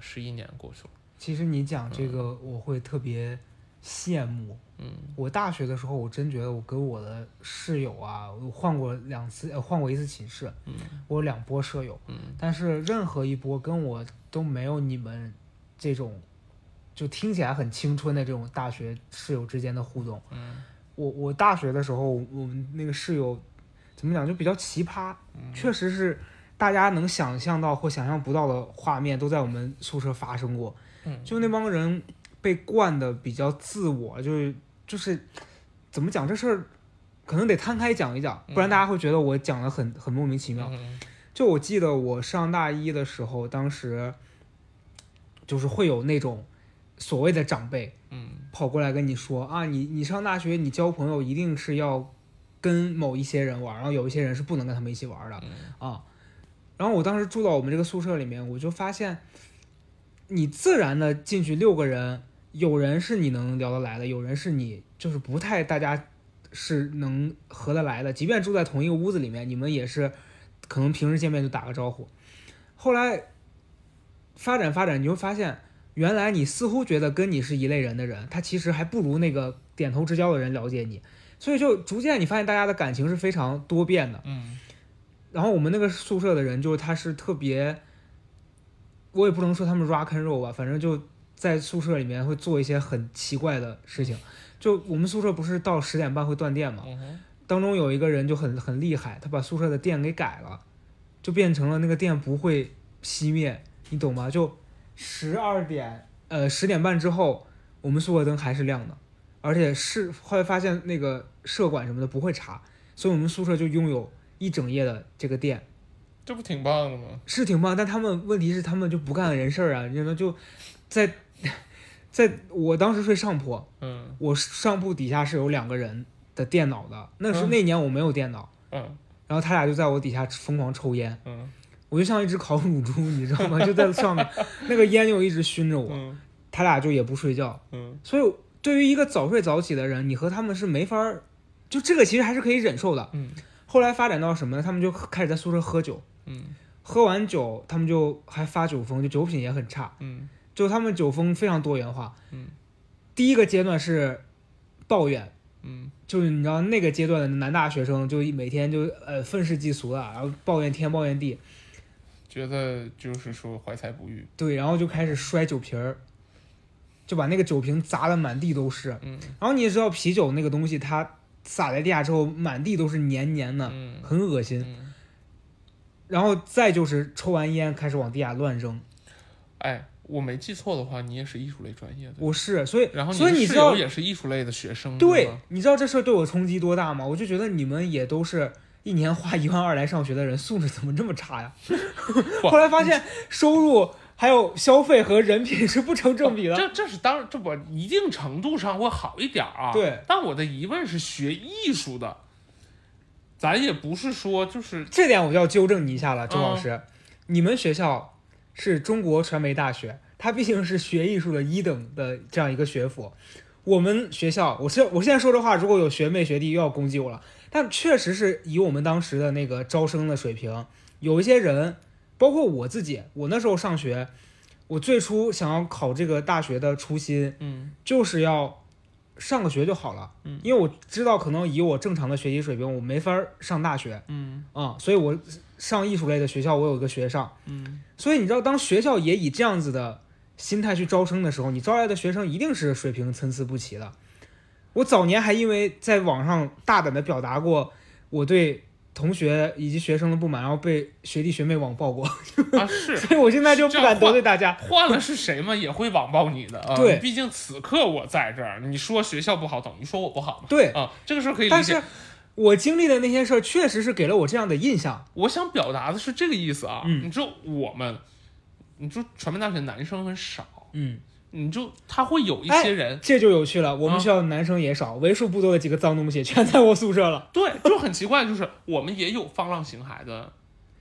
B: 十一年过去了，
A: 其实你讲这个，我会特别羡慕。
B: 嗯
A: 我大学的时候，我真觉得我跟我的室友啊，我换过两次，呃，换过一次寝室，
B: 嗯
A: 我有两波舍友，
B: 嗯
A: 但是任何一波跟我都没有你们这种，就听起来很青春的这种大学室友之间的互动。
B: 嗯
A: 我我大学的时候，我们那个室友怎么讲，就比较奇葩，
B: 嗯
A: 确实是大家能想象到或想象不到的画面都在我们宿舍发生过。
B: 嗯
A: 就那帮人被惯的比较自我，就是就是怎么讲这事儿，可能得摊开讲一讲，不然大家会觉得我讲的很很莫名其妙。
B: 嗯
A: 就我记得我上大一的时候，当时就是会有那种所谓的长辈
B: 嗯
A: 跑过来跟你说啊，你你上大学你交朋友一定是要跟某一些人玩，然后有一些人是不能跟他们一起玩的
B: 嗯
A: 啊。然后我当时住到我们这个宿舍里面，我就发现，你自然的进去六个人，有人是你能聊得来的，有人是你就是不太大家是能合得来的，即便住在同一个屋子里面，你们也是可能平时见面就打个招呼。后来发展发展，你会发现，原来你似乎觉得跟你是一类人的人，他其实还不如那个点头之交的人了解你。所以就逐渐你发现大家的感情是非常多变的。
B: 嗯。
A: 然后我们那个宿舍的人，就是他是特别，我也不能说他们 rock and roll 吧，反正就在宿舍里面会做一些很奇怪的事情。就我们宿舍不是到十点半会断电嘛？当中有一个人就很很厉害，他把宿舍的电给改了，就变成了那个电不会熄灭，你懂吗？就十二点呃十点半之后，我们宿舍灯还是亮的，而且是后来发现那个舍管什么的不会查，所以我们宿舍就拥有。一整夜的这个电，
B: 这不挺棒的吗？
A: 是挺棒，但他们问题是他们就不干人事儿啊，你说就在在我当时睡上铺，
B: 嗯，
A: 我上铺底下是有两个人的电脑的，那是那年我没有电脑，
B: 嗯，
A: 然后他俩就在我底下疯狂抽烟，
B: 嗯，
A: 我就像一只烤乳猪，你知道吗？就在上面，那个烟就一直熏着我，他俩就也不睡觉，
B: 嗯，
A: 所以对于一个早睡早起的人，你和他们是没法，就这个其实还是可以忍受的，
B: 嗯。
A: 后来发展到什么呢？他们就开始在宿舍喝酒，
B: 嗯，
A: 喝完酒，他们就还发酒疯，就酒品也很差，
B: 嗯，
A: 就他们酒疯非常多元化，
B: 嗯，
A: 第一个阶段是抱怨，
B: 嗯，
A: 就是你知道那个阶段的男大学生就每天就呃愤世嫉俗的，然后抱怨天抱怨地，
B: 觉得就是说怀才不遇，
A: 对，然后就开始摔酒瓶儿，就把那个酒瓶砸的满地都是，
B: 嗯，
A: 然后你也知道啤酒那个东西它。洒在地下之后，满地都是黏黏的，很恶心。然后再就是抽完烟开始往地下乱扔。
B: 哎，我没记错的话，你也是艺术类专业的。
A: 我是，所以
B: 然后
A: 所以你
B: 知道也是艺术类的学生。
A: 对，你知道这事儿对我冲击多大吗？我就觉得你们也都是一年花一万二来上学的人，素质怎么这么差呀？后来发现收入。还有消费和人品是不成正比的，
B: 这这是当这我一定程度上会好一点啊。
A: 对，
B: 但我的疑问是，学艺术的，咱也不是说就是
A: 这点，我就要纠正你一下了，周老师，你们学校是中国传媒大学，它毕竟是学艺术的一等的这样一个学府。我们学校，我现我现在说这话，如果有学妹学弟又要攻击我了，但确实是以我们当时的那个招生的水平，有一些人。包括我自己，我那时候上学，我最初想要考这个大学的初心，
B: 嗯，
A: 就是要上个学就好了，
B: 嗯，
A: 因为我知道可能以我正常的学习水平，我没法上大学，
B: 嗯，
A: 啊，所以我上艺术类的学校，我有一个学上，
B: 嗯，
A: 所以你知道，当学校也以这样子的心态去招生的时候，你招来的学生一定是水平参差不齐的。我早年还因为在网上大胆的表达过我对。同学以及学生的不满，然后被学弟学妹网暴过
B: 啊，是，
A: 所以我现在就不敢得罪大家。
B: 换了是谁嘛，也会网暴你的啊。
A: 对，
B: 毕竟此刻我在这儿，你说学校不好，等于说我不好嘛。
A: 对
B: 啊，这个事儿可以理
A: 解。但是，我经历的那些事儿，确实是给了我这样的印象。
B: 我想表达的是这个意思啊。嗯，你就我们，你说传媒大学男生很少。
A: 嗯。
B: 你就他会有一些人，
A: 这就有趣了。我们学校男生也少，为数不多的几个脏东西全在我宿舍了。
B: 对，就很奇怪，就是我们也有放浪形骸的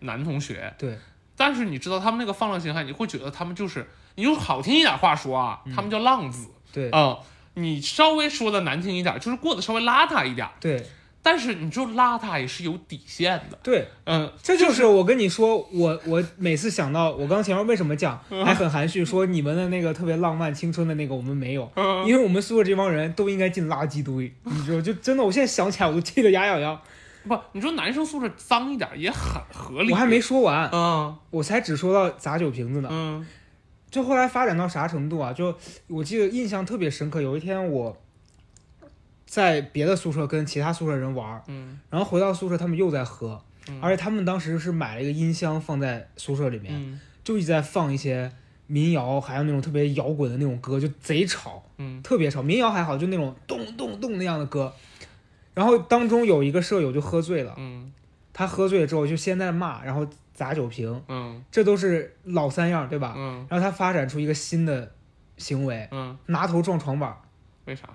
B: 男同学。
A: 对，
B: 但是你知道他们那个放浪形骸，你会觉得他们就是，你用好听一点话说啊，他们叫浪子。
A: 对
B: 啊，你稍微说的难听一点，就是过得稍微邋遢一点。
A: 对。
B: 但是你就邋遢也是有底线的，
A: 对，
B: 嗯，
A: 这就是我跟你说，我我每次想到我刚前面为什么讲还很含蓄，说你们的那个特别浪漫青春的那个我们没有，因为我们宿舍这帮人都应该进垃圾堆，你知道，就真的，我现在想起来我都气得牙痒痒。
B: 不，你说男生宿舍脏一点也很合理。
A: 我还没说完，
B: 嗯，
A: 我才只说到砸酒瓶子呢，
B: 嗯，
A: 就后来发展到啥程度啊？就我记得印象特别深刻，有一天我。在别的宿舍跟其他宿舍人玩，
B: 嗯，
A: 然后回到宿舍他们又在喝，而且他们当时是买了一个音箱放在宿舍里面，就一直在放一些民谣，还有那种特别摇滚的那种歌，就贼吵，
B: 嗯，
A: 特别吵。民谣还好，就那种咚咚咚那样的歌。然后当中有一个舍友就喝醉了，
B: 嗯，
A: 他喝醉了之后就先在骂，然后砸酒瓶，
B: 嗯，
A: 这都是老三样，对吧？
B: 嗯，
A: 然后他发展出一个新的行为，
B: 嗯，
A: 拿头撞床板，
B: 为啥？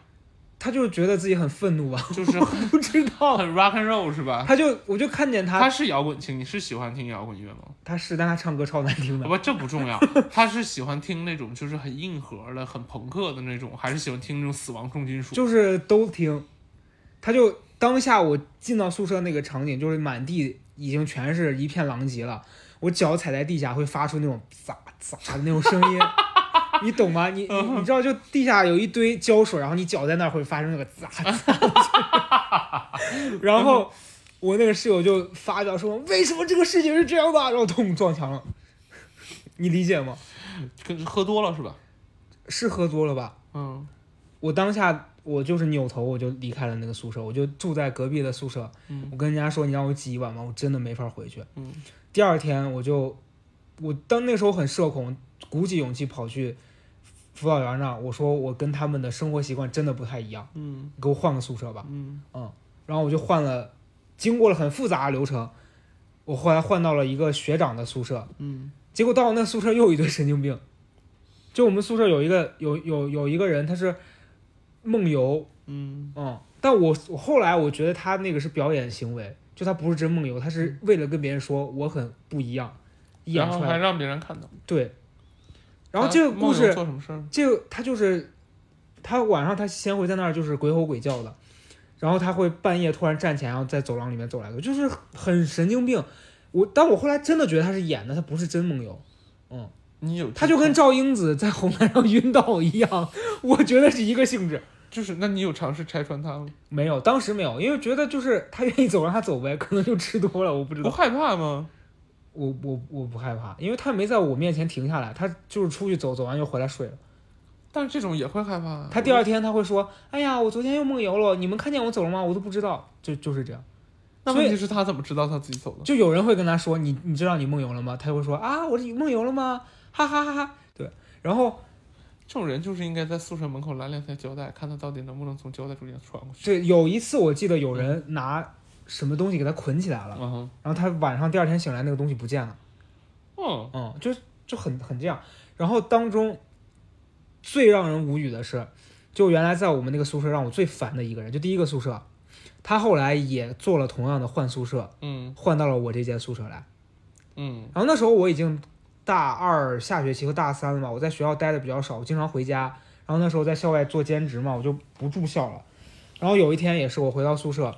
A: 他就觉得自己很愤怒吧，
B: 就是
A: 不知道
B: 很 rock and roll 是吧？
A: 他就我就看见他，
B: 他是摇滚青，你是喜欢听摇滚乐吗？
A: 他是，但他唱歌超难听的。
B: 不，这不重要。他是喜欢听那种就是很硬核的、很朋克的那种，还是喜欢听那种死亡重金属？
A: 就是都听。他就当下我进到宿舍那个场景，就是满地已经全是一片狼藉了，我脚踩在地下会发出那种砸砸的那种声音，你懂吗？你你你知道，就地下有一堆胶水，然后你脚在那儿会发生那个砸砸，然后我那个室友就发表说：“为什么这个事情是这样的？”然后咚撞墙了，你理解吗？
B: 跟喝多了是吧？
A: 是喝多了吧？
B: 嗯，
A: 我当下我就是扭头我就离开了那个宿舍，我就住在隔壁的宿舍。
B: 嗯
A: 我跟人家说：“你让我挤一晚吧？”我真的没法回去。
B: 嗯
A: 第二天我就，我当那时候很社恐，鼓起勇气跑去辅导员那，我说我跟他们的生活习惯真的不太一样，
B: 嗯
A: 给我换个宿舍吧。
B: 嗯
A: 然后我就换了，经过了很复杂的流程，我后来换到了一个学长的宿舍，
B: 嗯
A: 结果到了那宿舍又有一堆神经病。就我们宿舍有一个有有有一个人，他是梦游，
B: 嗯
A: 嗯，但我我后来我觉得他那个是表演行为，就他不是真梦游，他是为了跟别人说我很不一样，演出来。
B: 然后还让别人看到。
A: 对，然后这个故事，
B: 做什么事儿？
A: 这个他就是他晚上他先会在那儿就是鬼吼鬼叫的，然后他会半夜突然站起来，然后在走廊里面走来走，就是很神经病。我但我后来真的觉得他是演的，他不是真梦游。嗯，
B: 你有
A: 他就跟赵英子在红毯上晕倒一样，我觉得是一个性质。
B: 就是，那你有尝试拆穿他吗？
A: 没有，当时没有，因为觉得就是他愿意走让他走呗，可能就吃多了，我不知道。
B: 不害怕吗？
A: 我我我不害怕，因为他没在我面前停下来，他就是出去走，走完又回来睡了。
B: 但是这种也会害怕啊。
A: 他第二天他会说：“哎呀，我昨天又梦游了，你们看见我走了吗？我都不知道。”就就是这样，
B: 那问题是他怎么知道他自己走的？
A: 就有人会跟他说：“你你知道你梦游了吗？”他就会说：“啊，我梦游了吗？哈哈哈哈。”对，然后
B: 这种人就是应该在宿舍门口拦两条胶带，看他到底能不能从胶带中间穿过去。
A: 对有一次我记得有人拿什么东西给他捆起来了，然后他晚上第二天醒来那个东西不见了。
B: 嗯
A: 嗯，就就很很这样。然后当中最让人无语的是，就原来在我们那个宿舍让我最烦的一个人，就第一个宿舍，他后来也做了同样的换宿舍，
B: 嗯
A: 换到了我这间宿舍来。
B: 嗯
A: 然后那时候我已经大二下学期和大三了嘛，我在学校待的比较少，我经常回家。然后那时候在校外做兼职嘛，我就不住校了。然后有一天也是我回到宿舍，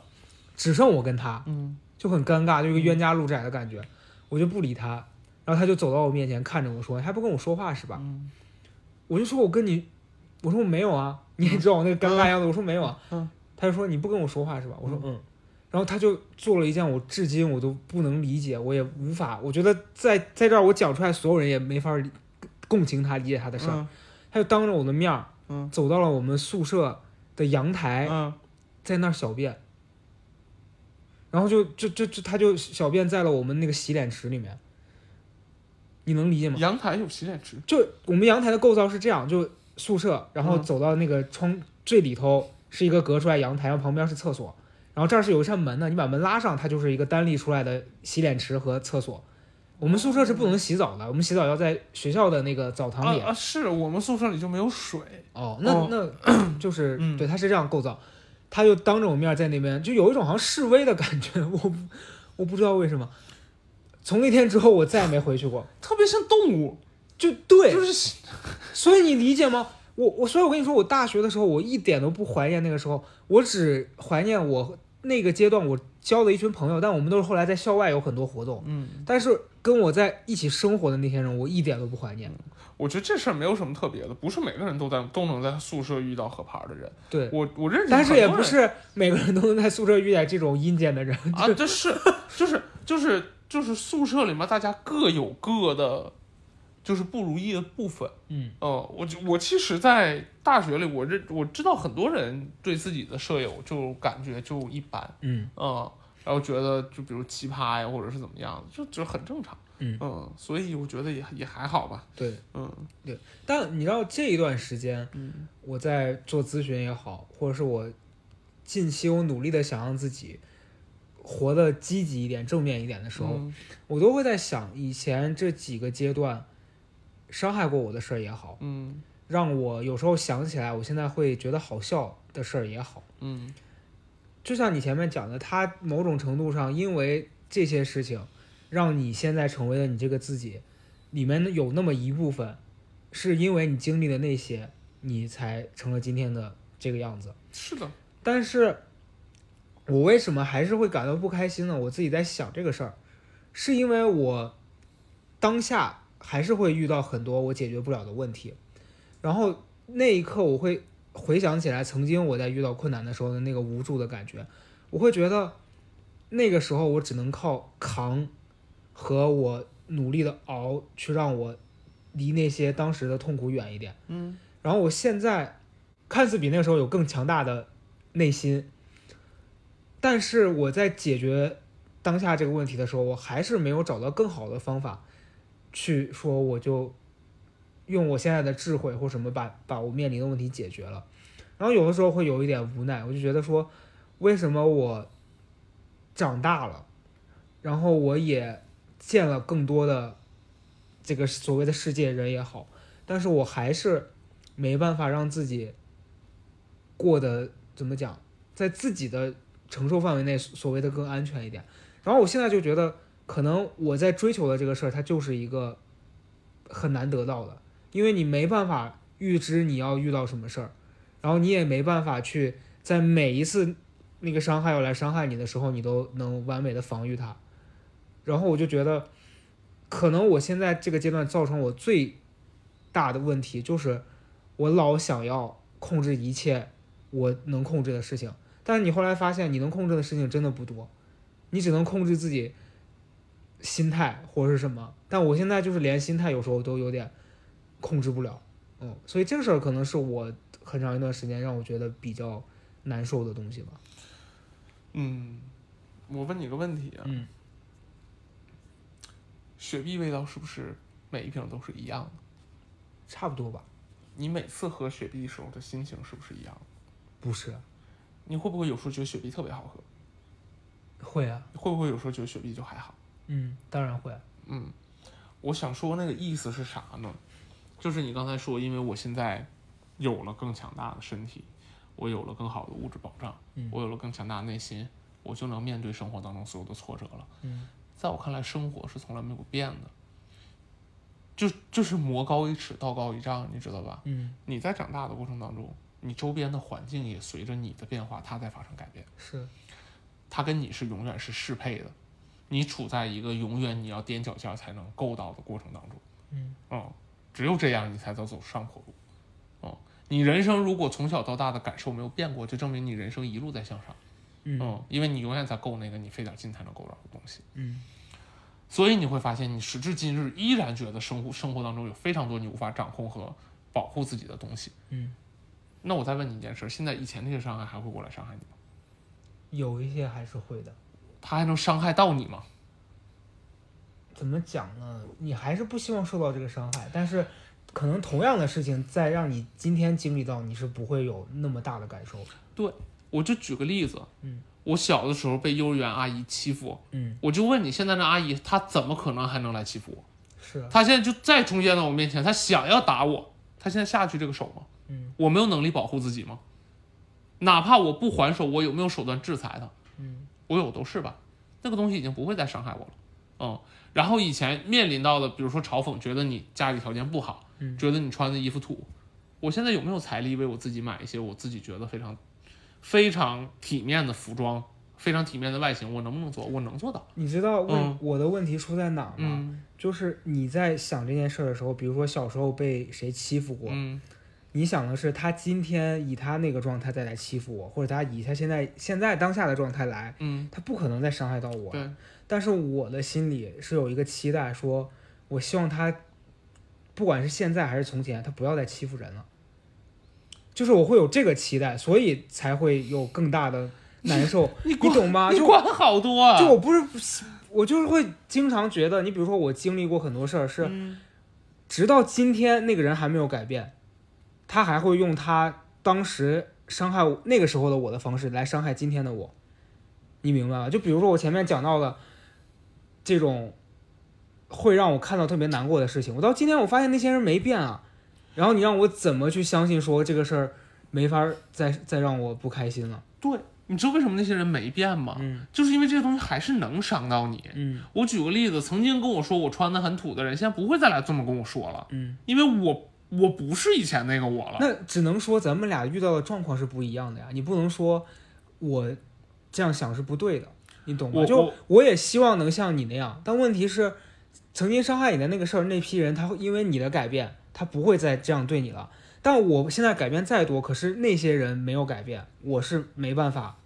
A: 只剩我跟他，
B: 嗯
A: 就很尴尬，就一个冤家路窄的感觉，我就不理他，然后他就走到我面前看着我说：“还不跟我说话是吧？”
B: 嗯
A: 我就说：“我跟你，我说我没有啊，你也知道我那个尴尬样子。”我说：“没有啊。”
B: 嗯，
A: 他就说：“你不跟我说话是吧？”我说：“嗯。”然后他就做了一件我至今我都不能理解，我也无法，我觉得在在这儿我讲出来，所有人也没法理共情他、理解他的事儿。
B: 嗯
A: 他就当着我的面儿，
B: 嗯
A: 走到了我们宿舍的阳台，
B: 嗯
A: 在那儿小便，然后就就就就他就小便在了我们那个洗脸池里面，你能理解吗？
B: 阳台有洗脸池。
A: 就我们阳台的构造是这样，就宿舍，然后
B: 嗯
A: 走到那个窗最里头是一个隔出来阳台，然后旁边是厕所，然后这儿是有一扇门的，你把门拉上，它就是一个单立出来的洗脸池和厕所。我们宿舍是不能洗澡的，我们洗澡要在学校的那个澡堂里。
B: 啊啊！是我们宿舍里就没有水。
A: 哦，那、
B: 哦
A: 那 就是、
B: 嗯
A: 对，它是这样构造，他就当着我面在那边，就有一种好像示威的感觉，我 我不知道为什么。从那天之后，我再也没回去过。
B: 特别像动物，
A: 就对，
B: 就是
A: 所以你理解吗？我我所以，我跟你说，我大学的时候，我一点都不怀念那个时候，我只怀念我那个阶段我交的一群朋友，但我们都是后来在校外有很多活动，
B: 嗯，
A: 但是跟我在一起生活的那些人，我一点都不怀念。
B: 我觉得这事儿没有什么特别的，不是每个人都在都能在宿舍遇到合牌的人。
A: 对，
B: 我我认识，
A: 但是也不是每个人都能在宿舍遇见这种阴间的人。
B: 啊，这是就是就是就是宿舍里面大家各有各的，就是不如意的部分。
A: 嗯，
B: 哦、我就我其实，在大学里，我认我知道很多人对自己的舍友就感觉就一般，
A: 嗯
B: 嗯，然后觉得就比如奇葩呀，或者是怎么样的，就就很正常，
A: 嗯。
B: 所以我觉得也也还好吧，
A: 对，
B: 嗯。
A: 对但你知道这一段时间，
B: 嗯。
A: 我在做咨询也好，或者是我近期我努力的想让自己活得积极一点、正面一点的时候，
B: 嗯。
A: 我都会在想，以前这几个阶段伤害过我的事儿也好，
B: 嗯。
A: 让我有时候想起来，我现在会觉得好笑的事儿也好，
B: 嗯。
A: 就像你前面讲的，他某种程度上因为这些事情，让你现在成为了你这个自己，里面有那么一部分，是因为你经历了那些，你才成了今天的这个样子。
B: 是的，
A: 但是，我为什么还是会感到不开心呢？我自己在想这个事儿，是因为我当下还是会遇到很多我解决不了的问题，然后那一刻我会回想起来曾经我在遇到困难的时候的那个无助的感觉，我会觉得那个时候我只能靠扛和我努力的熬去让我离那些当时的痛苦远一点。
B: 嗯，
A: 然后我现在看似比那个时候有更强大的内心，但是我在解决当下这个问题的时候，我还是没有找到更好的方法。去说我就用我现在的智慧或什么把把我面临的问题解决了，然后有的时候会有一点无奈，我就觉得说为什么我长大了，然后我也见了更多的这个所谓的世界人也好，但是我还是没办法让自己过得怎么讲，在自己的承受范围内所谓的更安全一点，然后我现在就觉得。可能我在追求的这个事儿，它就是一个很难得到的，因为你没办法预知你要遇到什么事儿，然后你也没办法去在每一次那个伤害要来伤害你的时候，你都能完美的防御它。然后我就觉得，可能我现在这个阶段造成我最大的问题，就是我老想要控制一切我能控制的事情，但是你后来发现，你能控制的事情真的不多，你只能控制自己。心态或者是什么，但我现在就是连心态有时候都有点控制不了，嗯，所以这个事儿可能是我很长一段时间让我觉得比较难受的东西吧。
B: 嗯，我问你个问题啊，
A: 嗯，
B: 雪碧味道是不是每一瓶都是一样的？
A: 差不多吧。
B: 你每次喝雪碧的时候的心情是不是一样的？
A: 不是。
B: 你会不会有时候觉得雪碧特别好喝？
A: 会啊。
B: 会不会有时候觉得雪碧就还好？
A: 嗯，当然会。
B: 嗯，我想说那个意思是啥呢？就是你刚才说，因为我现在有了更强大的身体，我有了更好的物质保障，我有了更强大的内心，我就能面对生活当中所有的挫折了。
A: 嗯，
B: 在我看来，生活是从来没有变的，就就是魔高一尺，道高一丈，你知道吧？
A: 嗯，
B: 你在长大的过程当中，你周边的环境也随着你的变化，它在发生改变。
A: 是，
B: 它跟你是永远是适配的。你处在一个永远你要踮脚尖才能够到的过程当中，
A: 嗯，
B: 哦，只有这样你才能走上坡路，哦，你人生如果从小到大的感受没有变过，就证明你人生一路在向上，
A: 嗯，
B: 因为你永远在够那个你费点劲才能够到的东西，
A: 嗯，
B: 所以你会发现你时至今日依然觉得生活生活当中有非常多你无法掌控和保护自己的东西，
A: 嗯，
B: 那我再问你一件事，现在以前那些伤害还会过来伤害你吗？
A: 有一些还是会的。
B: 他还能伤害到你吗？
A: 怎么讲呢？你还是不希望受到这个伤害，但是可能同样的事情再让你今天经历到，你是不会有那么大的感受。
B: 对，我就举个例子，
A: 嗯，
B: 我小的时候被幼儿园阿姨欺负，
A: 嗯，
B: 我就问你，现在那阿姨她怎么可能还能来欺负我？
A: 是，
B: 她现在就再出现在我面前，她想要打我，她现在下去这个手吗？
A: 嗯，
B: 我没有能力保护自己吗？哪怕我不还手，我有没有手段制裁她？
A: 嗯。
B: 我有都是吧，那个东西已经不会再伤害我了，嗯，然后以前面临到的，比如说嘲讽，觉得你家里条件不好，
A: 嗯，
B: 觉得你穿的衣服土，我现在有没有财力为我自己买一些我自己觉得非常非常体面的服装，非常体面的外形，我能不能做？我能做到。
A: 你知道问我的问题出在哪吗？
B: 嗯，
A: 就是你在想这件事的时候，比如说小时候被谁欺负过，
B: 嗯。
A: 你想的是他今天以他那个状态再来欺负我，或者他以他现在现在当下的状态来，
B: 嗯，
A: 他不可能再伤害到我。
B: 对。
A: 但是我的心里是有一个期待，说我希望他，不管是现在还是从前，他不要再欺负人了。就是我会有这个期待，所以才会有更大的难受。
B: 你
A: 懂吗？
B: 你管好多啊！
A: 就我不是，我就是会经常觉得，你比如说我经历过很多事儿，是直到今天那个人还没有改变。他还会用他当时伤害那个时候的我的方式来伤害今天的我，你明白吗？就比如说我前面讲到的这种会让我看到特别难过的事情，我到今天我发现那些人没变啊，然后你让我怎么去相信说这个事儿没法再再让我不开心了？
B: 对，你知道为什么那些人没变吗？
A: 嗯，
B: 就是因为这些东西还是能伤到你。
A: 嗯，
B: 我举个例子，曾经跟我说我穿的很土的人，现在不会再来这么跟我说了。
A: 嗯，
B: 因为我。我不是以前那个我了，
A: 那只能说咱们俩遇到的状况是不一样的呀。你不能说我这样想是不对的，你懂吗？就我也希望能像你那样，但问题是，曾经伤害你的那个事儿，那批人他会因为你的改变，他不会再这样对你了。但我现在改变再多，可是那些人没有改变，我是没办法。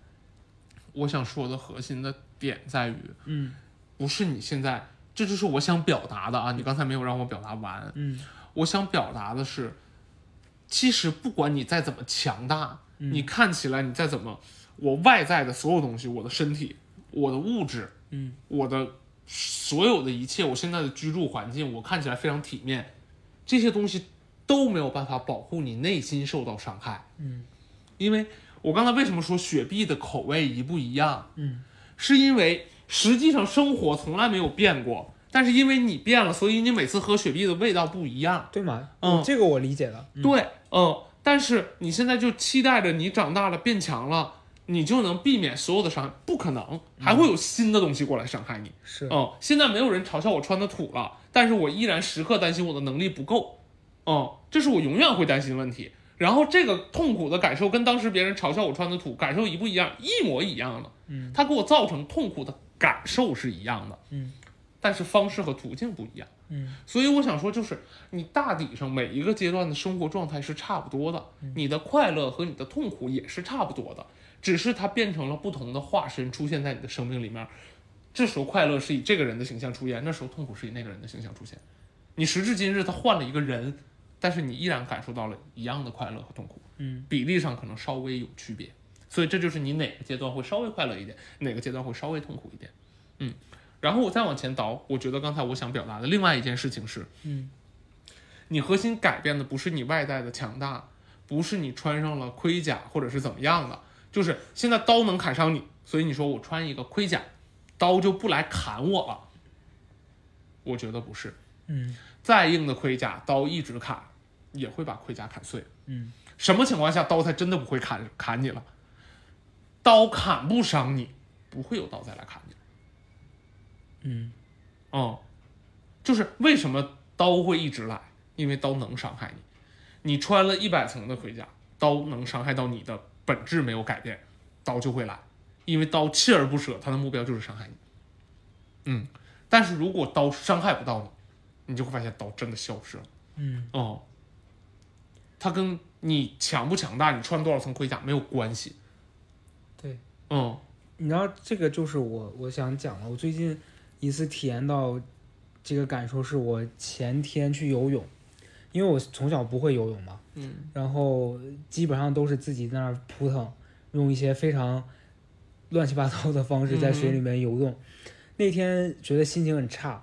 B: 我想说的核心的点在于，
A: 嗯，
B: 不是你现在，这就是我想表达的啊。你刚才没有让我表达完，
A: 嗯，
B: 我想表达的是，其实不管你再怎么强大，你看起来你再怎么，我外在的所有东西，我的身体，我的物质，
A: 嗯，
B: 我的所有的一切，我现在的居住环境，我看起来非常体面，这些东西都没有办法保护你内心受到伤害，
A: 嗯，
B: 因为。我刚才为什么说雪碧的口味一不一样？
A: 嗯，
B: 是因为实际上生活从来没有变过，但是因为你变了，所以你每次喝雪碧的味道不一样，
A: 对吗？
B: 嗯，
A: 这个我理解了。
B: 对，嗯，但是你现在就期待着你长大了变强了，你就能避免所有的伤害，不可能，还会有新的东西过来伤害你。
A: 是，
B: 嗯，现在没有人嘲笑我穿的土了，但是我依然时刻担心我的能力不够，嗯，这是我永远会担心的问题。然后这个痛苦的感受跟当时别人嘲笑我穿的土感受一不一样？一模一样的。
A: 嗯，
B: 它给我造成痛苦的感受是一样的。
A: 嗯，
B: 但是方式和途径不一样。
A: 嗯，
B: 所以我想说，就是你大体上每一个阶段的生活状态是差不多的，你的快乐和你的痛苦也是差不多的，只是它变成了不同的化身出现在你的生命里面。这时候快乐是以这个人的形象出现，那时候痛苦是以那个人的形象出现。你时至今日，他换了一个人。但是你依然感受到了一样的快乐和痛苦，
A: 嗯，
B: 比例上可能稍微有区别，所以这就是你哪个阶段会稍微快乐一点，哪个阶段会稍微痛苦一点，嗯，然后我再往前倒，我觉得刚才我想表达的另外一件事情是，
A: 嗯，
B: 你核心改变的不是你外在的强大，不是你穿上了盔甲或者是怎么样的，就是现在刀能砍伤你，所以你说我穿一个盔甲，刀就不来砍我了，我觉得不是，
A: 嗯，
B: 再硬的盔甲，刀一直砍。也会把盔甲砍碎。
A: 嗯，
B: 什么情况下刀才真的不会砍砍你了？刀砍不伤你，不会有刀再来砍你。
A: 嗯，
B: 哦，就是为什么刀会一直来？因为刀能伤害你。你穿了一百层的盔甲，刀能伤害到你的本质没有改变，刀就会来，因为刀锲而不舍，它的目标就是伤害你。嗯，但是如果刀伤害不到你，你就会发现刀真的消失了。
A: 嗯，
B: 哦。它跟你强不强大，你穿多少层盔甲没有关系。
A: 对，
B: 嗯，
A: 你知道这个就是我我想讲了。我最近一次体验到这个感受，是我前天去游泳，因为我从小不会游泳嘛，
B: 嗯，
A: 然后基本上都是自己在那儿扑腾，用一些非常乱七八糟的方式在水里面游动。那天觉得心情很差，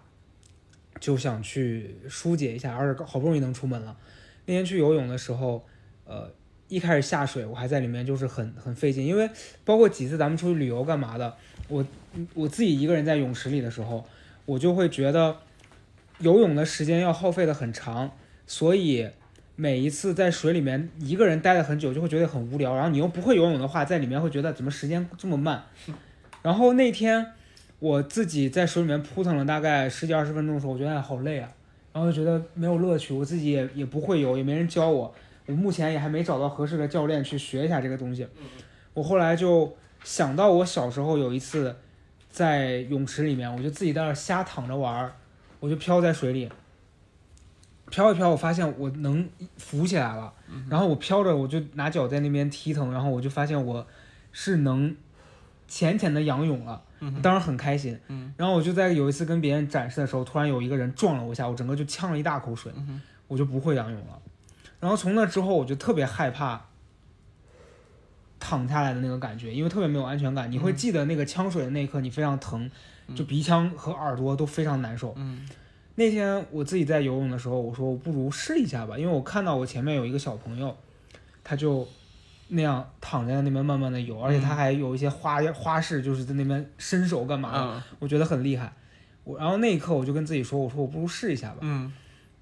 A: 就想去疏解一下，而且好不容易能出门了。那天去游泳的时候，呃，一开始下水，我还在里面就是很很费劲，因为包括几次咱们出去旅游干嘛的，我我自己一个人在泳池里的时候，我就会觉得游泳的时间要耗费的很长，所以每一次在水里面一个人待了很久，就会觉得很无聊。然后你又不会游泳的话，在里面会觉得怎么时间这么慢。然后那天我自己在水里面扑腾了大概十几二十分钟的时候，我觉得好累啊。然后就觉得没有乐趣，我自己也也不会游，也没人教我，我目前也还没找到合适的教练去学一下这个东西。我后来就想到我小时候有一次在泳池里面，我就自己在那瞎躺着玩儿，我就飘在水里，飘一飘，我发现我能浮起来了。然后我飘着，我就拿脚在那边踢腾，然后我就发现我是能浅浅的仰泳了。当时很开心，然后我就在有一次跟别人展示的时候，突然有一个人撞了我一下，我整个就呛了一大口水，我就不会仰泳了。然后从那之后，我就特别害怕躺下来的那个感觉，因为特别没有安全感。你会记得那个呛水的那一刻，你非常疼，就鼻腔和耳朵都非常难受。那天我自己在游泳的时候，我说我不如试一下吧，因为我看到我前面有一个小朋友，他就。那样躺在那边慢慢的游，而且他还有一些花花式，就是在那边伸手干嘛的，我觉得很厉害。我然后那一刻我就跟自己说，我说我不如试一下吧。
B: 嗯，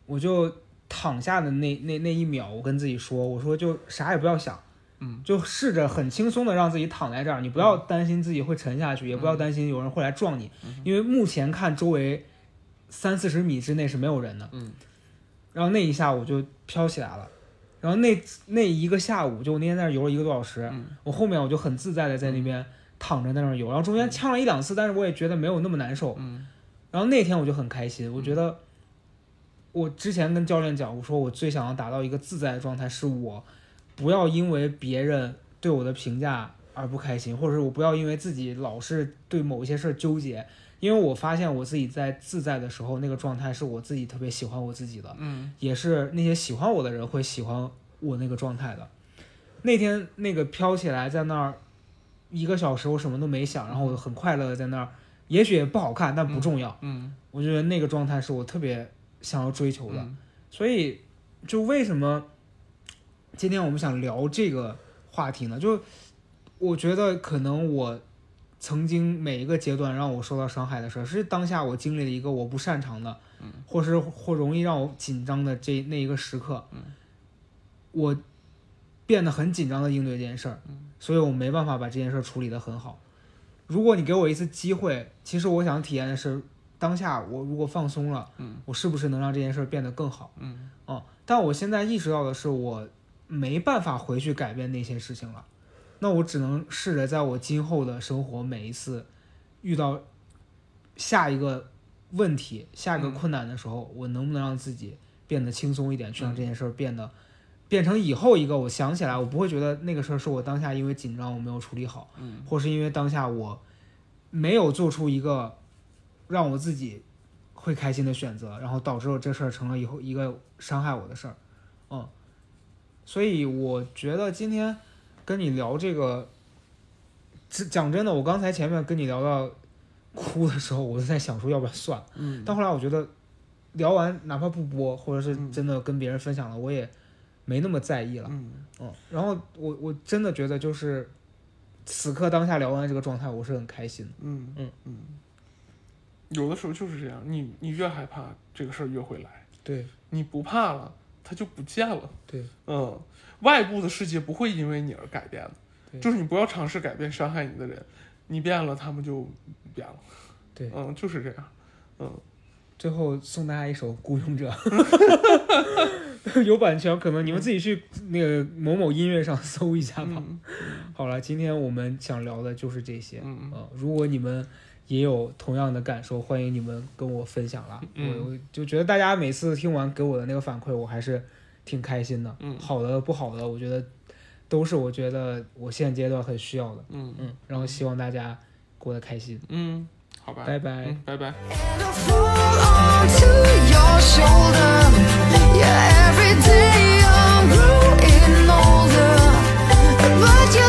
A: 我就躺下的那那那一秒，我跟自己说，我说就啥也不要想，
B: 嗯，
A: 就试着很轻松的让自己躺在这儿，你不要担心自己会沉下去，也不要担心有人会来撞你，因为目前看周围三四十米之内是没有人的。
B: 嗯，
A: 然后那一下我就飘起来了。然后那那一个下午，就我那天在那游了一个多小时，我后面我就很自在的在那边躺着在那游，然后中间呛了一两次，但是我也觉得没有那么难受。嗯然后那天我就很开心，我觉得我之前跟教练讲，我说我最想要达到一个自在的状态，是我不要因为别人对我的评价而不开心，或者是我不要因为自己老是对某一些事儿纠结，因为我发现我自己在自在的时候，那个状态是我自己特别喜欢我自己的，
B: 嗯
A: 也是那些喜欢我的人会喜欢我那个状态的。那天那个飘起来在那儿一个小时，我什么都没想，然后我很快乐的在那儿，也许也不好看，但不重要。
B: 嗯
A: 我觉得那个状态是我特别想要追求的，
B: 嗯
A: 所以就为什么今天我们想聊这个话题呢？就我觉得可能我曾经每一个阶段让我受到伤害的事儿，是当下我经历了一个我不擅长的，
B: 嗯，
A: 或是或容易让我紧张的这那一个时刻，
B: 嗯，
A: 我变得很紧张的应对这件事儿，
B: 嗯，
A: 所以我没办法把这件事儿处理得很好。如果你给我一次机会，其实我想体验的是当下我如果放松了，
B: 嗯，
A: 我是不是能让这件事儿变得更好？
B: 嗯
A: 哦，但我现在意识到的是，我没办法回去改变那些事情了。那我只能试着在我今后的生活每一次遇到下一个问题、下一个
B: 嗯。
A: 困难的时候，我能不能让自己变得轻松一点，去让
B: 嗯。
A: 这件事儿变得变成以后一个我想起来，我不会觉得那个事儿是我当下因为紧张我没有处理好，
B: 嗯。
A: 或是因为当下我没有做出一个让我自己会开心的选择，然后导致我这事儿成了以后一个伤害我的事儿，嗯，所以我觉得今天跟你聊这个，这讲真的，我刚才前面跟你聊到哭的时候，我就在想说要不要算了，
B: 嗯。
A: 但后来我觉得聊完哪怕不播，或者是
B: 嗯。
A: 真的跟别人分享了，我也没那么在意了。
B: 嗯。
A: 嗯，然后我我真的觉得就是此刻当下聊完这个状态，我是很开心的。
B: 嗯。
A: 嗯。
B: 嗯，有的时候就是这样，你你越害怕这个事儿越会来，
A: 对。
B: 你不怕了，它就不见了。
A: 对，
B: 嗯，外部的世界不会因为你而改变的，
A: 对
B: 就是你不要尝试改变伤害你的人，你变了，他们就变了。
A: 对
B: 嗯，就是这样。嗯，
A: 最后送大家一首《孤勇者》，有版权，可能你们自己去那个某某音乐上搜一下吧。
B: 嗯
A: 好了，今天我们想聊的就是这些。
B: 嗯嗯
A: 呃，如果你们也有同样的感受，欢迎你们跟我分享
B: 了。
A: 我就觉得大家每次听完给我的那个反馈，我还是挺开心的。
B: 嗯，
A: 好的不好的，我觉得都是我觉得我现阶段很需要的。
B: 嗯
A: 嗯，然后希望大家过得开心。
B: 嗯，好吧，
A: 拜拜，
B: 拜拜。
C: Yeah, every day I'm growing older, but you.